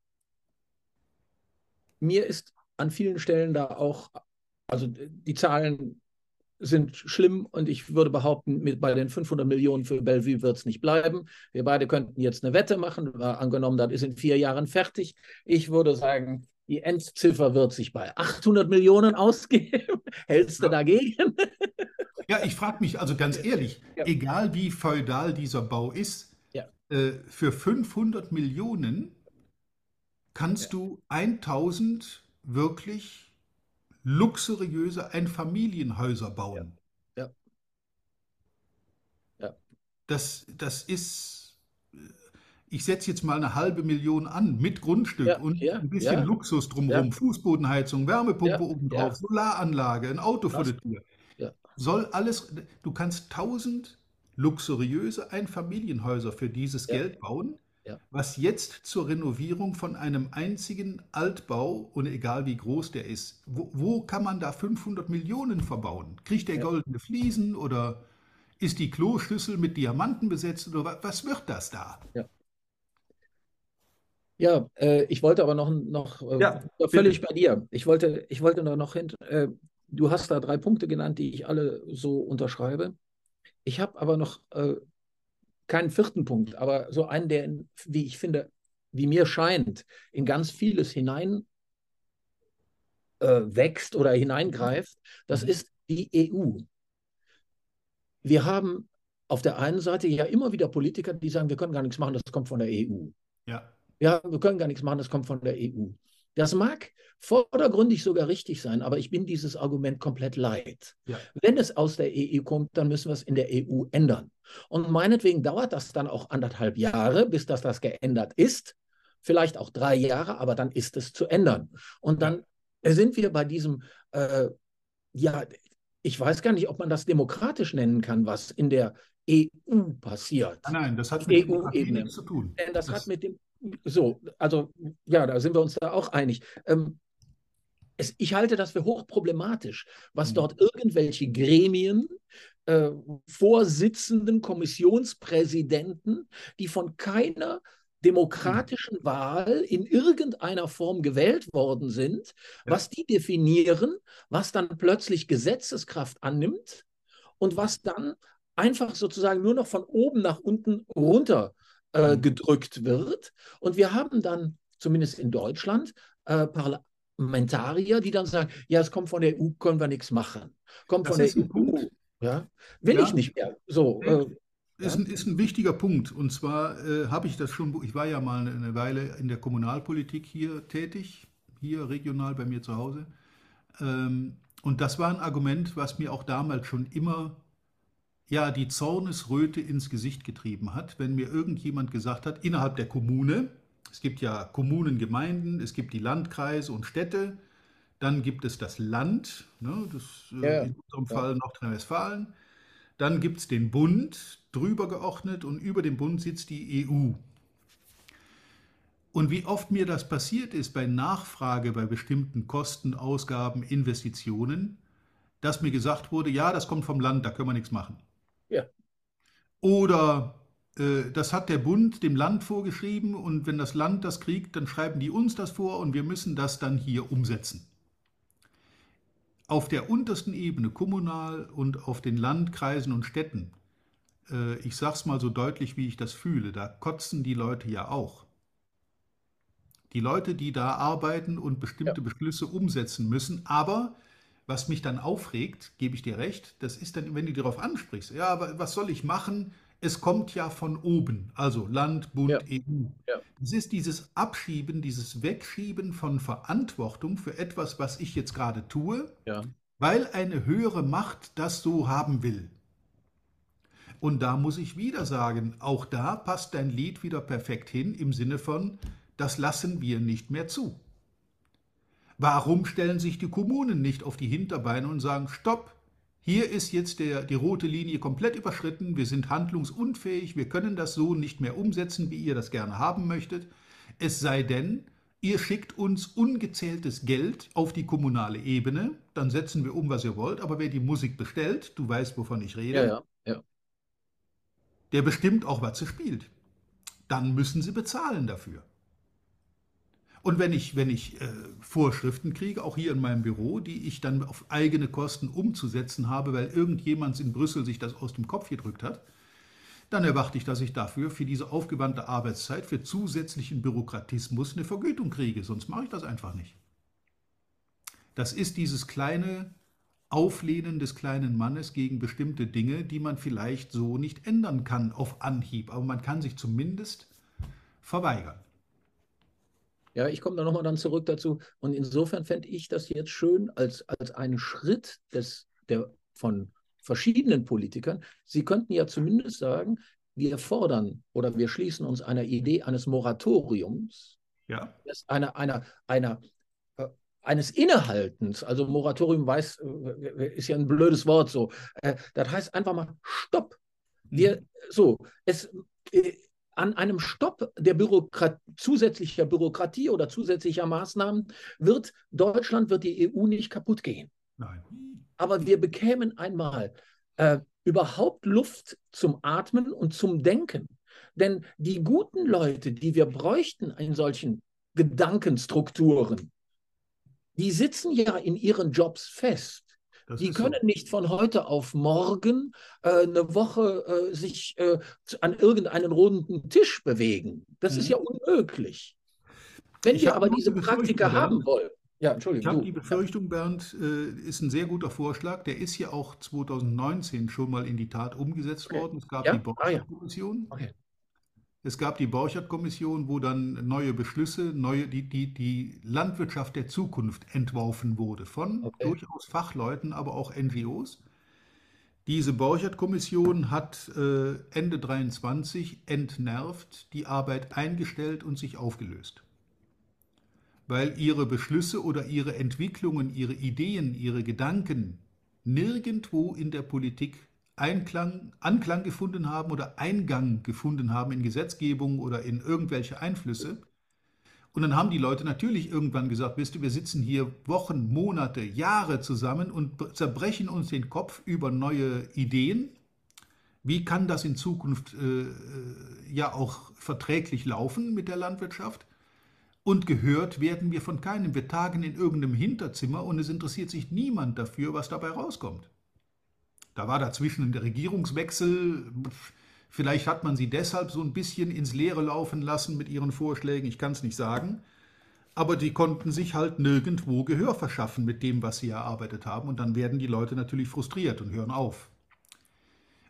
mir ist an vielen Stellen da auch, also die Zahlen sind schlimm und ich würde behaupten, mit, bei den 500 Millionen für Bellevue wird es nicht bleiben. Wir beide könnten jetzt eine Wette machen, war angenommen, das ist in vier Jahren fertig. Ich würde sagen, die Endziffer wird sich bei 800 Millionen ausgeben. Hältst du dagegen? Ja, ich frage mich also ganz ehrlich, Ja. egal wie feudal dieser Bau ist, Ja. äh, für 500 Millionen kannst Ja. du 1000 wirklich luxuriöse Einfamilienhäuser bauen. Ja. Ja. Das, das ist, äh, ich setze jetzt mal eine halbe Million an mit Grundstück Ja, und ja, ein bisschen ja. Luxus drumherum. Fußbodenheizung, Wärmepumpe obendrauf. Solaranlage, ein Auto vor der Tür. Soll alles, du kannst tausend luxuriöse Einfamilienhäuser für dieses. Geld bauen, was jetzt zur Renovierung von einem einzigen Altbau, und egal wie groß der ist, wo, wo kann man da 500 Millionen verbauen? Kriegt der goldene Fliesen oder ist die Kloschüssel mit Diamanten besetzt oder wa- was wird das da? Ja, äh, ich wollte aber noch, noch äh, Ja, völlig bei dir. Ich wollte, ich wollte nur noch hin. Äh, du hast da drei Punkte genannt, die ich alle so unterschreibe. Ich habe aber noch äh, keinen vierten Punkt, aber so einen, der, in, wie ich finde, wie mir scheint, in ganz vieles hinein äh, wächst oder hineingreift. Das Mhm. ist die EU. Wir haben auf der einen Seite ja immer wieder Politiker, die sagen, wir können gar nichts machen, das kommt von der EU. Ja, Ja, wir können gar nichts machen, das kommt von der EU. Das mag vordergründig sogar richtig sein, aber ich bin dieses Argument komplett leid. Ja. Wenn es aus der EU kommt, dann müssen wir es in der EU ändern. Und meinetwegen dauert das dann auch anderthalb Jahre, bis das, das geändert ist. Vielleicht auch drei Jahre, aber dann ist es zu ändern. Und dann sind wir bei diesem, äh, ja, ich weiß gar nicht, ob man das demokratisch nennen kann, was in der EU passiert. nein, nein, das hat mit EU-Ebene. nichts zu tun. Denn das, Das- hat mit dem, so, also ja, da sind wir uns da auch einig. Ähm, es, ich halte das für hochproblematisch, was Mhm. dort irgendwelche Gremien, äh, Vorsitzenden, Kommissionspräsidenten, die von keiner demokratischen Wahl in irgendeiner Form gewählt worden sind, Ja. was die definieren, was dann plötzlich Gesetzeskraft annimmt und was dann einfach sozusagen nur noch von oben nach unten runter äh, Mhm. gedrückt wird. Und wir haben dann, zumindest in Deutschland, äh, Parlamentarier, die dann sagen, ja, es kommt von der EU, können wir nichts machen. Kommt Das von der ein Punkt. EU. Ja, will Ja. ich nicht mehr. So, äh, Ist ein, ist ein wichtiger Punkt. Und zwar äh, habe ich das schon, ich war ja mal eine Weile in der Kommunalpolitik hier tätig, hier regional bei mir zu Hause. Ähm, und das war ein Argument, was mir auch damals schon immer ja, die Zornesröte ins Gesicht getrieben hat, wenn mir irgendjemand gesagt hat, innerhalb der Kommune, es gibt ja Kommunen, Gemeinden, es gibt die Landkreise und Städte, dann gibt es das Land, ne, das, äh, Ja, in unserem ja, Fall Nordrhein-Westfalen, dann gibt es den Bund, drüber geordnet, und über dem Bund sitzt die EU. Und wie oft mir das passiert ist bei Nachfrage bei bestimmten Kosten, Ausgaben, Investitionen, dass mir gesagt wurde, ja, das kommt vom Land, da können wir nichts machen. Ja, Oder äh, das hat der Bund dem Land vorgeschrieben und wenn das Land das kriegt, dann schreiben die uns das vor und wir müssen das dann hier umsetzen. Auf der untersten Ebene, kommunal und auf den Landkreisen und Städten, äh, ich sage es mal so deutlich, wie ich das fühle, da kotzen die Leute ja auch. Die Leute, die da arbeiten und ja, bestimmte Beschlüsse umsetzen müssen, aber was mich dann aufregt, gebe ich dir recht, das ist dann, wenn du darauf ansprichst, ja, aber was soll ich machen? Es kommt ja von oben, also Land, Bund, ja, EU. ja, Das ist dieses Abschieben, dieses Wegschieben von Verantwortung für etwas, was ich jetzt gerade tue, ja, weil eine höhere Macht das so haben will. Und da muss ich wieder sagen, auch da passt dein Lied wieder perfekt hin im Sinne von, das lassen wir nicht mehr zu. Warum stellen sich die Kommunen nicht auf die Hinterbeine und sagen, stopp, hier ist jetzt der, die rote Linie komplett überschritten, wir sind handlungsunfähig, wir können das so nicht mehr umsetzen, wie ihr das gerne haben möchtet. Es sei denn, ihr schickt uns ungezähltes Geld auf die kommunale Ebene, dann setzen wir um, was ihr wollt, aber wer die Musik bestellt, du weißt, wovon ich ja, rede, ja, ja, der bestimmt auch, was sie spielt. Dann müssen sie bezahlen dafür. Und wenn ich, wenn ich äh, Vorschriften kriege, auch hier in meinem Büro, die ich dann auf eigene Kosten umzusetzen habe, weil irgendjemand in Brüssel sich das aus dem Kopf gedrückt hat, dann erwarte ich, dass ich dafür für diese aufgewandte Arbeitszeit, für zusätzlichen Bürokratismus eine Vergütung kriege. Sonst mache ich das einfach nicht. Das ist dieses kleine Auflehnen des kleinen Mannes gegen bestimmte Dinge, die man vielleicht so nicht ändern kann auf Anhieb. Aber man kann sich zumindest verweigern. Ja, ich komme da nochmal dann zurück dazu. Und insofern fände ich das jetzt schön als, als einen Schritt des, der, von verschiedenen Politikern. Sie könnten ja zumindest sagen, wir fordern oder wir schließen uns einer Idee eines Moratoriums, Ja, einer, einer, einer, äh, eines Innehaltens. Also Moratorium weiß, äh, ist ja ein blödes Wort so. Äh, das heißt einfach mal Stopp. Wir, Mhm. so, es, an einem Stopp der Bürokrat zusätzlicher Bürokratie oder zusätzlicher Maßnahmen wird Deutschland, wird die EU nicht kaputt gehen. nein. Aber wir bekämen einmal äh, überhaupt Luft zum Atmen und zum Denken. Denn die guten Leute, die wir bräuchten in solchen Gedankenstrukturen, die sitzen ja in ihren Jobs fest. Das Die ist so. können nicht von heute auf morgen äh, eine Woche äh, sich äh, an irgendeinen runden Tisch bewegen. Das ist Mhm. ja unmöglich. Wenn Ich wir habe aber diese Praktika haben wollen, ja, Ich Entschuldigung, habe du. die Ja, Befürchtung, Bernd, äh, ist ein sehr guter Vorschlag. Der ist ja auch 2019 schon mal in die Tat umgesetzt okay. worden. Es gab die Ja? Ah ja, okay. Es gab die Borchardt-Kommission, wo dann neue Beschlüsse, neue, die, die, die Landwirtschaft der Zukunft entworfen wurde von Okay. durchaus Fachleuten, aber auch NGOs. Diese Borchardt-Kommission hat äh, Ende 23 entnervt, die Arbeit eingestellt und sich aufgelöst. Weil ihre Beschlüsse oder ihre Entwicklungen, ihre Ideen, ihre Gedanken nirgendwo in der Politik Einklang, Anklang gefunden haben oder Eingang gefunden haben in Gesetzgebung oder in irgendwelche Einflüsse. Und dann haben die Leute natürlich irgendwann gesagt, wisst ihr, wir sitzen hier Wochen, Monate, Jahre zusammen und zerbrechen uns den Kopf über neue Ideen. Wie kann das in Zukunft äh, ja auch verträglich laufen mit der Landwirtschaft? Und gehört werden wir von keinem. Wir tagen in irgendeinem Hinterzimmer und es interessiert sich niemand dafür, was dabei rauskommt. Da war dazwischen der Regierungswechsel. Vielleicht hat man sie deshalb so ein bisschen ins Leere laufen lassen mit ihren Vorschlägen, ich kann es nicht sagen. Aber die konnten sich halt nirgendwo Gehör verschaffen mit dem, was sie erarbeitet haben. Und dann werden die Leute natürlich frustriert und hören auf.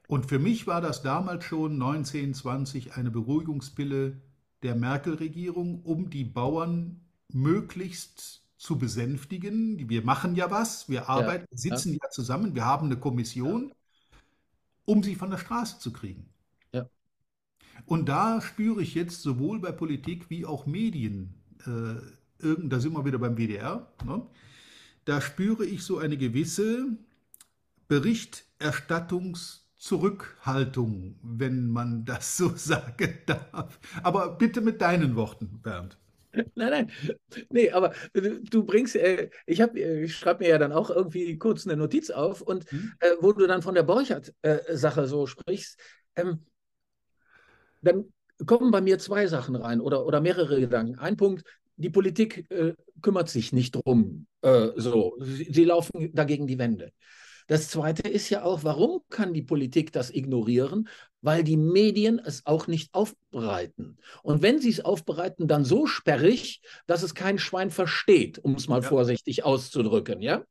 Und für mich war das damals schon 1920 eine Beruhigungspille der Merkel-Regierung, um die Bauern möglichst zu besänftigen. Wir machen ja was, wir arbeiten, ja, sitzen ja. ja. zusammen, wir haben eine Kommission, um sie von der Straße zu kriegen. Ja. Und da spüre ich jetzt sowohl bei Politik wie auch Medien, äh, irgend, da sind wir wieder beim WDR, ne? da spüre ich so eine gewisse Berichterstattungszurückhaltung, wenn man das so sagen darf. Aber bitte mit deinen Worten, Bernd. Nein, nein, nee, aber du bringst, äh, ich, äh, ich schreibe mir ja dann auch irgendwie kurz eine Notiz auf und hm? äh, wo du dann von der Borchardt-Sache so sprichst, ähm, dann kommen bei mir zwei Sachen rein oder, oder mehrere Gedanken. Ein Punkt, die Politik äh, kümmert sich nicht drum, äh, so, sie, sie laufen dagegen die Wände. Das Zweite ist ja auch, warum kann die Politik das ignorieren? Weil die Medien es auch nicht aufbereiten. Und wenn sie es aufbereiten, dann so sperrig, dass es kein Schwein versteht, um es mal ja. vorsichtig auszudrücken. Ja?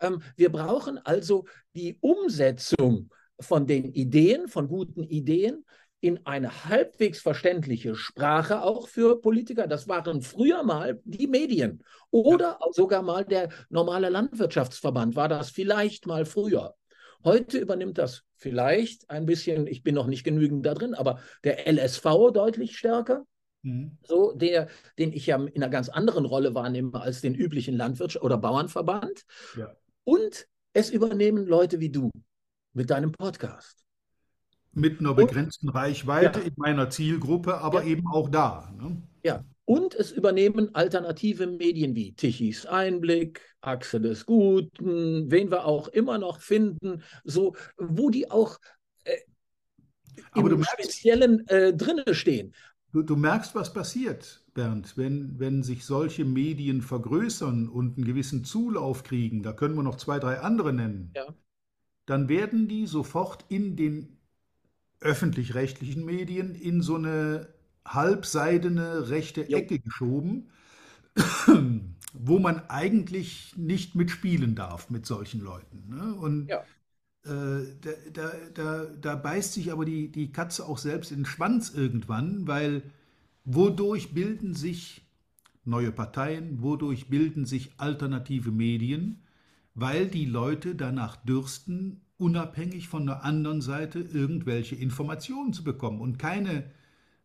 Ähm, wir brauchen also die Umsetzung von den Ideen, von guten Ideen, in eine halbwegs verständliche Sprache auch für Politiker. Das waren früher mal die Medien oder ja. sogar mal der normale Landwirtschaftsverband, war das vielleicht mal früher. Heute übernimmt das vielleicht ein bisschen, ich bin noch nicht genügend da drin, aber der LSV deutlich stärker. Mhm. So, der, den ich ja in einer ganz anderen Rolle wahrnehme als den üblichen Landwirtschafts- oder Bauernverband. Ja. Und es übernehmen Leute wie du mit deinem Podcast mit einer begrenzten und, Reichweite ja. in meiner Zielgruppe, aber ja. eben auch da. Ne? Ja, und es übernehmen alternative Medien wie Tichys Einblick, Achse des Guten, wen wir auch immer noch finden, so, wo die auch äh, aber im merkst, Speziellen äh, drinne stehen. Du, du, merkst, was passiert, Bernd, wenn, wenn sich solche Medien vergrößern und einen gewissen Zulauf kriegen, da können wir noch zwei, drei andere nennen, ja. dann werden die sofort in den öffentlich-rechtlichen Medien in so eine halbseidene rechte jo. Ecke geschoben, wo man eigentlich nicht mitspielen darf mit solchen Leuten. Ne? Und ja. äh, da, da, da, da, beißt sich aber die, die Katze auch selbst in den Schwanz irgendwann, weil wodurch bilden sich neue Parteien, wodurch bilden sich alternative Medien, weil die Leute danach dürsten, unabhängig von der anderen Seite irgendwelche Informationen zu bekommen und keine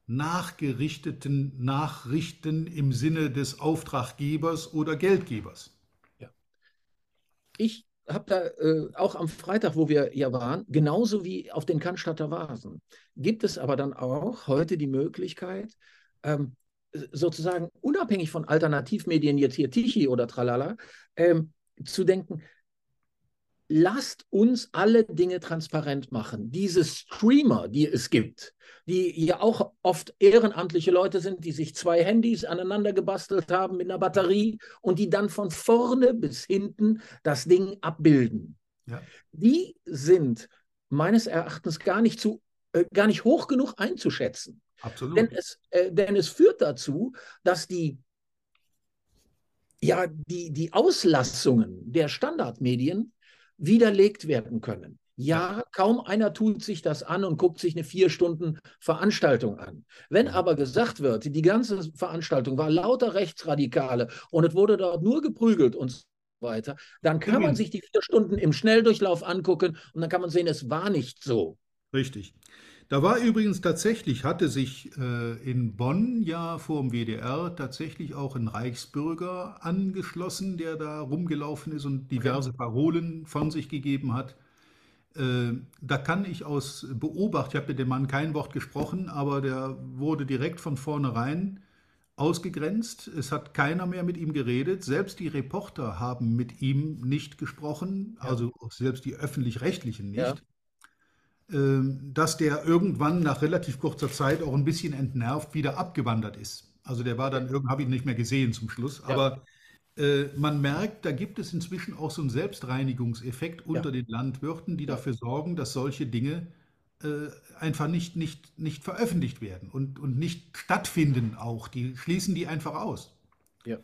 nachgerichteten Nachrichten im Sinne des Auftraggebers oder Geldgebers. Ja. Ich habe da äh, auch am Freitag, wo wir ja waren, genauso wie auf den Cannstatter Vasen, gibt es aber dann auch heute die Möglichkeit, ähm, sozusagen unabhängig von Alternativmedien, jetzt hier Tichy oder Tralala, ähm, zu denken, lasst uns alle Dinge transparent machen. Diese Streamer, die es gibt, die ja auch oft ehrenamtliche Leute sind, die sich zwei Handys aneinander gebastelt haben mit einer Batterie und die dann von vorne bis hinten das Ding abbilden. Ja. Die sind meines Erachtens gar nicht zu äh, gar nicht hoch genug einzuschätzen. Absolut. Denn es, äh, denn es führt dazu, dass die ja, die, die Auslassungen der Standardmedien widerlegt werden können. Ja, kaum einer tut sich das an und guckt sich eine vier Stunden Veranstaltung an. Wenn aber gesagt wird, die ganze Veranstaltung war lauter Rechtsradikale und es wurde dort nur geprügelt und so weiter, dann kann man sich die vier Stunden im Schnelldurchlauf angucken und dann kann man sehen, es war nicht so. Richtig. Da war übrigens tatsächlich, hatte sich äh, in Bonn ja vor dem WDR tatsächlich auch ein Reichsbürger angeschlossen, der da rumgelaufen ist und diverse okay. Parolen von sich gegeben hat. Äh, da kann ich aus Beobacht, ich habe mit dem Mann kein Wort gesprochen, aber der wurde direkt von vornherein ausgegrenzt. Es hat keiner mehr mit ihm geredet. Selbst die Reporter haben mit ihm nicht gesprochen, ja. also selbst die öffentlich-rechtlichen nicht. Ja. Ähm, dass der irgendwann nach relativ kurzer Zeit auch ein bisschen entnervt wieder abgewandert ist. Also der war dann, irgendwie habe ich ihn nicht mehr gesehen zum Schluss, ja. aber äh, man merkt, da gibt es inzwischen auch so einen Selbstreinigungseffekt unter ja. den Landwirten, die dafür sorgen, dass solche Dinge äh, einfach nicht, nicht, nicht veröffentlicht werden und, und nicht stattfinden auch. Die schließen die einfach aus. Ja.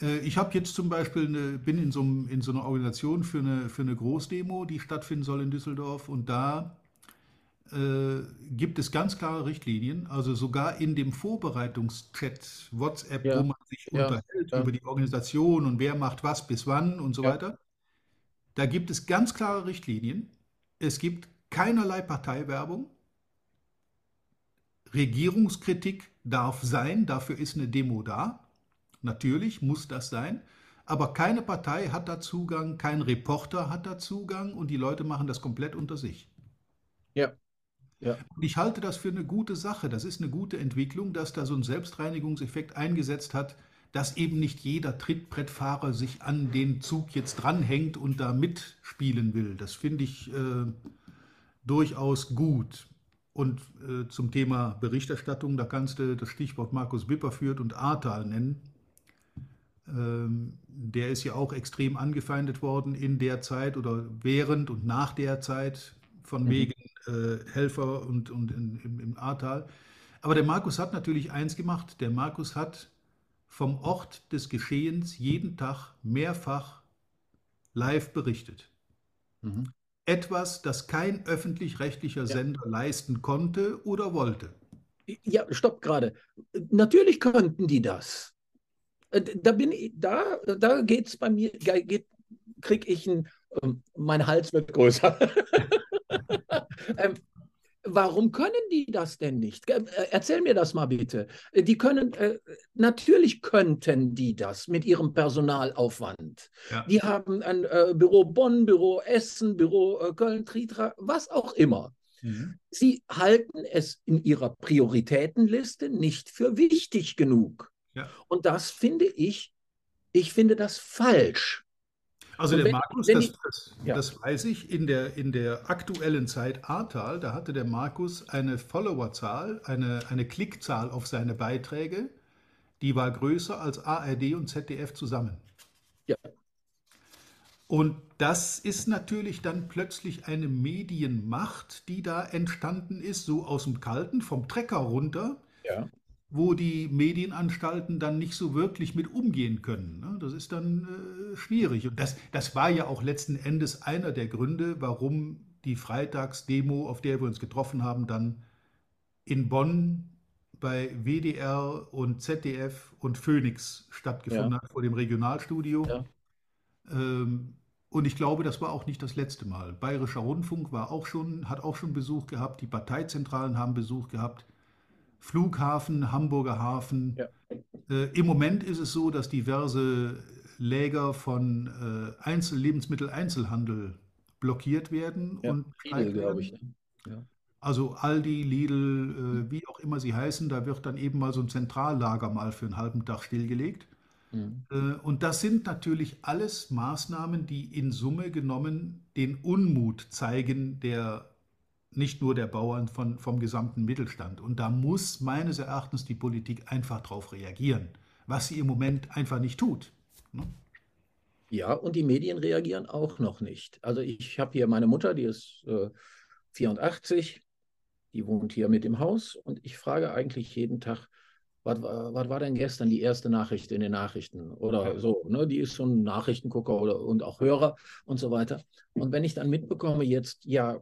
Äh, ich habe jetzt zum Beispiel eine, bin in so, in so einer Organisation für eine, für eine Großdemo, die stattfinden soll in Düsseldorf und da äh, gibt es ganz klare Richtlinien. Also sogar in dem Vorbereitungschat WhatsApp, Ja, wo man sich ja, unterhält ja, über die Organisation und wer macht was bis wann und so weiter, da gibt es ganz klare Richtlinien. Es gibt keinerlei Parteiwerbung. Regierungskritik darf sein, dafür ist eine Demo da. Natürlich muss das sein. Aber keine Partei hat da Zugang, kein Reporter hat da Zugang und die Leute machen das komplett unter sich. Ja, ja. Und ich halte das für eine gute Sache. Das ist eine gute Entwicklung, dass da so ein Selbstreinigungseffekt eingesetzt hat, dass eben nicht jeder Trittbrettfahrer sich an den Zug jetzt dranhängt und da mitspielen will. Das finde ich äh, durchaus gut. Und äh, zum Thema Berichterstattung, da kannst du das Stichwort Markus Bipper führt und Ahrtal nennen. Ähm, der ist ja auch extrem angefeindet worden in der Zeit oder während und nach der Zeit von Mhm. wegen äh, Helfer und, und in, im, im Ahrtal. Aber der Markus hat natürlich eins gemacht. Der Markus hat vom Ort des Geschehens jeden Tag mehrfach live berichtet. Mhm. Etwas, das kein öffentlich-rechtlicher Ja. Sender leisten konnte oder wollte. Ja, stopp gerade. Natürlich könnten die das. Äh, Da bin ich, da, da geht es bei mir, geht, krieg ich ein, ähm, mein Hals wird größer. ähm, warum können die das denn nicht? Äh, Erzähl mir das mal bitte. Äh, Die können, äh, natürlich könnten die das mit ihrem Personalaufwand. Ja. Die haben ein äh, Büro Bonn, Büro Essen, Büro äh, Köln, Tritra, was auch immer. Mhm. Sie halten es in ihrer Prioritätenliste nicht für wichtig genug. Ja. Und das finde ich, ich finde das falsch. Also Und der wenn- Markus, wenn das, das, Ja. das weiß ich, in der, in der aktuellen Zeit Ahrtal, da hatte der Markus eine Followerzahl, eine, eine Klickzahl auf seine Beiträge, die war größer als ARD und ZDF zusammen. Ja. Und das ist natürlich dann plötzlich eine Medienmacht, die da entstanden ist, so aus dem Kalten, vom Trecker runter, Ja. Wo die Medienanstalten dann nicht so wirklich mit umgehen können. ne? Das ist dann äh, schwierig. Und das, das war ja auch letzten Endes einer der Gründe, warum die Freitagsdemo, auf der wir uns getroffen haben, dann in Bonn bei WDR und ZDF und Phoenix stattgefunden hat, vor dem Regionalstudio. Ja. Ähm, und ich glaube, das war auch nicht das letzte Mal. Bayerischer Rundfunk war auch schon, hat auch schon Besuch gehabt, die Parteizentralen haben Besuch gehabt. Flughafen, Hamburger Hafen. Ja. Äh, Im Moment ist es so, dass diverse Läger von äh, Einzel Lebensmitteleinzelhandel blockiert werden Ja, und gestreikt glaube ich. ne? Also Aldi, Lidl, äh, wie auch immer sie heißen, da wird dann eben mal so ein Zentrallager mal für einen halben Tag stillgelegt. Mhm. Äh, Und das sind natürlich alles Maßnahmen, die in Summe genommen den Unmut zeigen, der nicht nur der Bauern von, vom gesamten Mittelstand. Und da muss meines Erachtens die Politik einfach darauf reagieren, was sie im Moment einfach nicht tut. ne? Ja, und die Medien reagieren auch noch nicht. Also ich habe hier meine Mutter, die ist äh, 84, die wohnt hier mit im Haus und ich frage eigentlich jeden Tag, was, war- was war denn gestern die erste Nachricht in den Nachrichten oder so. Ne? Die ist ein Nachrichtengucker oder, und auch Hörer und so weiter. Und wenn ich dann mitbekomme, jetzt ja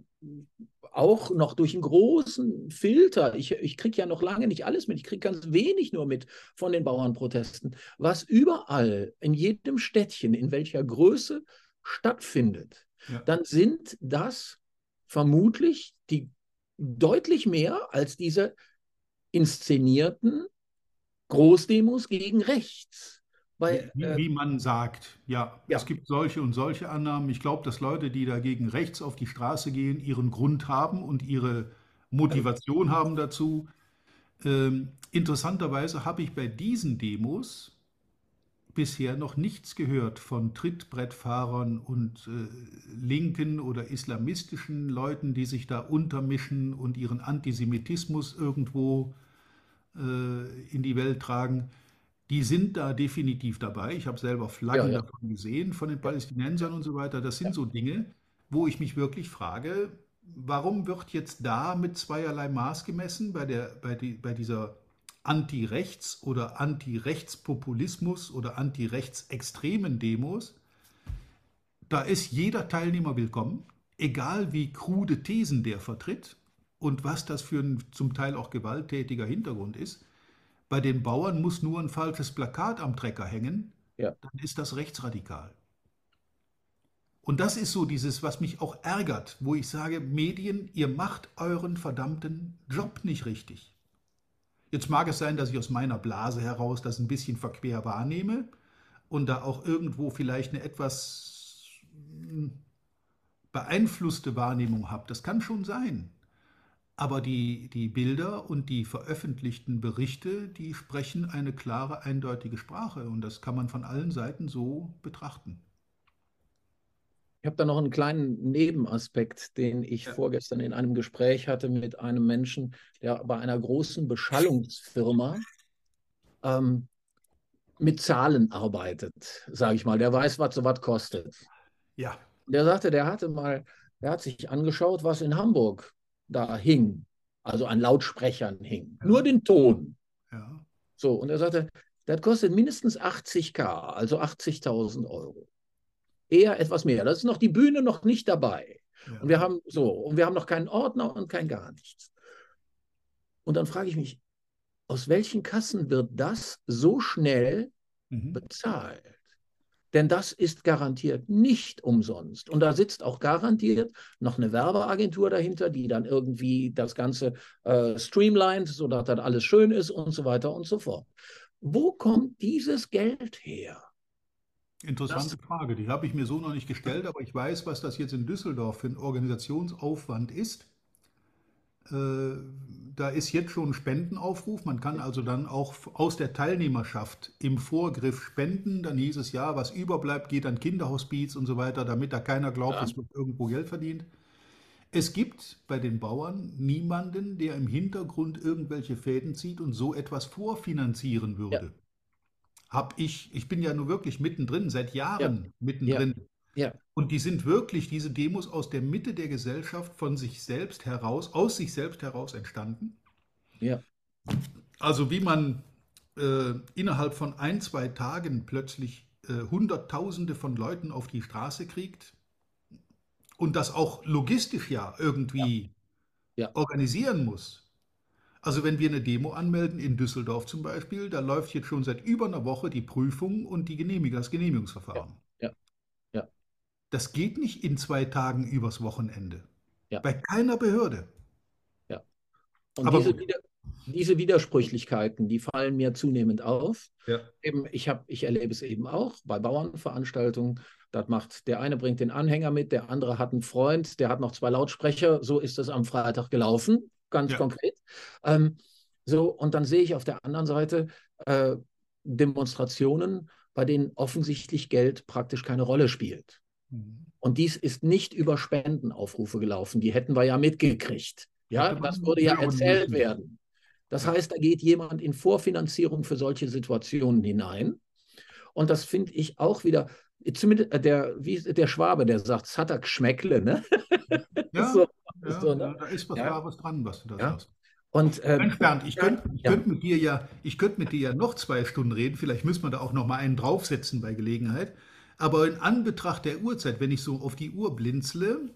auch noch durch einen großen Filter, ich, ich kriege ja noch lange nicht alles mit, ich kriege ganz wenig nur mit von den Bauernprotesten, was überall, in jedem Städtchen, in welcher Größe stattfindet, Ja. dann sind das vermutlich die deutlich mehr als diese inszenierten Großdemos gegen rechts. Weil, Wie, äh, wie man sagt, ja, Ja. es gibt solche und solche Annahmen. Ich glaube, dass Leute, die dagegen rechts auf die Straße gehen, ihren Grund haben und ihre Motivation haben dazu. Ähm, interessanterweise habe ich bei diesen Demos bisher noch nichts gehört von Trittbrettfahrern und äh, linken oder islamistischen Leuten, die sich da untermischen und ihren Antisemitismus irgendwo äh, in die Welt tragen. Die sind da definitiv dabei. Ich habe selber Flaggen Ja, ja. davon gesehen, von den Palästinensern und so weiter. Das sind so Dinge, wo ich mich wirklich frage, warum wird jetzt da mit zweierlei Maß gemessen bei, der, bei, die, bei dieser Anti-Rechts- oder Anti-Rechtspopulismus oder Anti-Rechtsextremen Demos? Da ist jeder Teilnehmer willkommen, egal wie krude Thesen der vertritt. Und was das für ein zum Teil auch gewalttätiger Hintergrund ist. Bei den Bauern muss nur ein falsches Plakat am Trecker hängen, Ja. dann ist das rechtsradikal. Und das ist so dieses, was mich auch ärgert, wo ich sage, Medien, ihr macht euren verdammten Job nicht richtig. Jetzt mag es sein, dass ich aus meiner Blase heraus das ein bisschen verquer wahrnehme und da auch irgendwo vielleicht eine etwas hm, beeinflusste Wahrnehmung habe. Das kann schon sein. Aber die, die Bilder und die veröffentlichten Berichte, die sprechen eine klare, eindeutige Sprache. Und das kann man von allen Seiten so betrachten. Ich habe da noch einen kleinen Nebenaspekt, den ich Ja. vorgestern in einem Gespräch hatte mit einem Menschen, der bei einer großen Beschallungsfirma ähm, mit Zahlen arbeitet, sage ich mal. Der weiß, was so was kostet. Ja, Der sagte, der hatte mal, der hat sich angeschaut, was in Hamburg da hing, also an Lautsprechern hing. Ja. Nur den Ton. ja, So, und er sagte, das kostet mindestens 80k, also 80.000 Euro. Eher etwas mehr. Das ist noch die Bühne noch nicht dabei. ja. Und wir haben so, und wir haben noch keinen Ordner und kein gar nichts. Und dann frage ich mich, aus welchen Kassen wird das so schnell Mhm. bezahlt? Denn das ist garantiert nicht umsonst. Und da sitzt auch garantiert noch eine Werbeagentur dahinter, die dann irgendwie das Ganze äh, streamlined, sodass das alles schön ist und so weiter und so fort. Wo kommt dieses Geld her? Interessante Frage, die habe ich mir so noch nicht gestellt, aber ich weiß, was das jetzt in Düsseldorf für ein Organisationsaufwand ist. Äh, Da ist jetzt schon ein Spendenaufruf. Man kann also dann auch aus der Teilnehmerschaft im Vorgriff spenden. Dann hieß es ja, was überbleibt, geht an Kinderhospiz und so weiter, damit da keiner glaubt, Ja. es wird irgendwo Geld verdient. Es gibt bei den Bauern niemanden, der im Hintergrund irgendwelche Fäden zieht und so etwas vorfinanzieren würde. Hab ich, ich bin ja nur wirklich mittendrin, seit Jahren mittendrin. Ja, Und die sind wirklich, diese Demos aus der Mitte der Gesellschaft von sich selbst heraus, aus sich selbst heraus entstanden. ja, Also wie man äh, innerhalb von ein, zwei Tagen plötzlich äh, Hunderttausende von Leuten auf die Straße kriegt und das auch logistisch ja irgendwie Ja. Ja. organisieren muss. Also wenn wir eine Demo anmelden in Düsseldorf zum Beispiel, da läuft jetzt schon seit über einer Woche die Prüfung und die Genehmigung, das Genehmigungsverfahren. Ja. Das geht nicht in zwei Tagen übers Wochenende. Ja. Bei keiner Behörde. Und Aber diese. Wider diese Widersprüchlichkeiten, die fallen mir zunehmend auf. Ja. Eben, ich, hab, ich erlebe es eben auch bei Bauernveranstaltungen. Das macht, der eine bringt den Anhänger mit, der andere hat einen Freund, der hat noch zwei Lautsprecher. So ist es am Freitag gelaufen, ganz Ja. konkret. Ähm, so, und dann sehe ich auf der anderen Seite äh, Demonstrationen, bei denen offensichtlich Geld praktisch keine Rolle spielt. Und dies ist nicht über Spendenaufrufe gelaufen. Die hätten wir ja mitgekriegt. Ja, das würde ja erzählt werden. Das heißt, da geht jemand in Vorfinanzierung für solche Situationen hinein. Und das finde ich auch wieder, zumindest äh, der, wie der Schwabe, der sagt, es hat er Geschmäckle, ne? Ja, So, ja, so, ne? ja, da ist was Ja. Wahres dran, was du da sagst. Und äh, Mensch, Bernd, ich könnte könnt mit dir ja, ich könnte mit dir ja noch zwei Stunden reden. Vielleicht müssen wir da auch noch mal einen draufsetzen bei Gelegenheit. Aber in Anbetracht der Uhrzeit, wenn ich so auf die Uhr blinzle,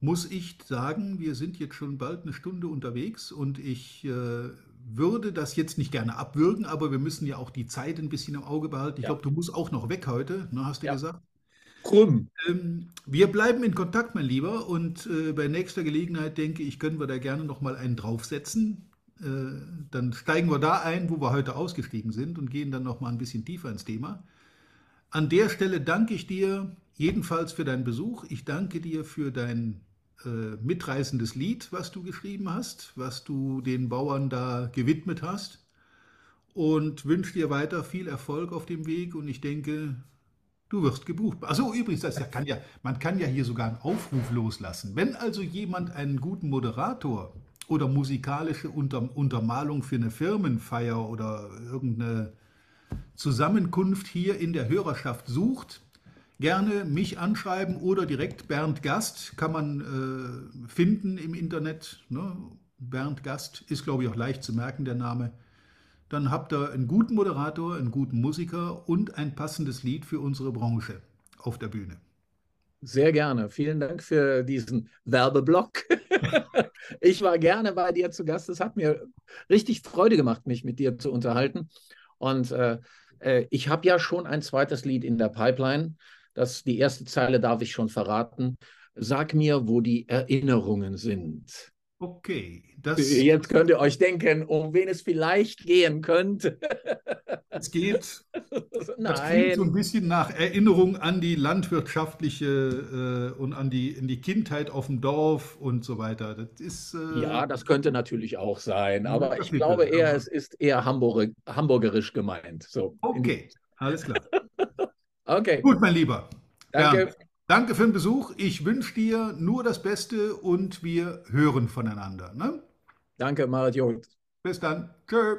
muss ich sagen, wir sind jetzt schon bald eine Stunde unterwegs und ich äh, würde das jetzt nicht gerne abwürgen, aber wir müssen ja auch die Zeit ein bisschen im Auge behalten. Ich Ja. glaube, du musst auch noch weg heute, ne, hast du Ja. gesagt? Krüm. Ähm, wir bleiben in Kontakt, mein Lieber, und äh, bei nächster Gelegenheit denke ich, können wir da gerne noch mal einen draufsetzen. Äh, dann steigen wir da ein, wo wir heute ausgestiegen sind und gehen dann noch mal ein bisschen tiefer ins Thema. An der Stelle danke ich dir jedenfalls für deinen Besuch. Ich danke dir für dein äh, mitreißendes Lied, was du geschrieben hast, was du den Bauern da gewidmet hast. Und wünsche dir weiter viel Erfolg auf dem Weg. Und ich denke, Du wirst gebucht. Also übrigens, das kann ja, man kann ja hier sogar einen Aufruf loslassen. Wenn also jemand einen guten Moderator oder musikalische Unter Untermalung für eine Firmenfeier oder irgendeine Zusammenkunft hier in der Hörerschaft sucht, gerne mich anschreiben oder direkt Bernd Gast kann man äh, finden im Internet. Ne? Bernd Gast ist, glaube ich, auch leicht zu merken, der Name dann habt ihr einen guten Moderator, einen guten Musiker und ein passendes Lied für unsere Branche auf der Bühne. Sehr gerne. Vielen Dank für diesen Werbeblock. ich war gerne bei dir zu Gast. Es hat mir richtig Freude gemacht, mich mit dir zu unterhalten. Und äh, äh ich habe ja schon ein zweites Lied in der Pipeline. Das, die erste Zeile darf ich schon verraten. Sag mir, wo die Erinnerungen sind. Okay. Das, Jetzt könnt ihr euch denken, um wen es vielleicht gehen könnte. Es geht. Nein. Das klingt so ein bisschen nach Erinnerung an die landwirtschaftliche äh, und an die, in die Kindheit auf dem Dorf und so weiter. Das ist, äh, ja, das könnte natürlich auch sein, aber ich glaube eher, es ist eher Hamburg, hamburgerisch gemeint. So, okay, alles klar. okay. Gut, mein Lieber. Danke. Ja. Danke für den Besuch. Ich wünsche dir nur das Beste und wir hören voneinander. Ne? Danke, Marit Jod. Bis dann. Tschö.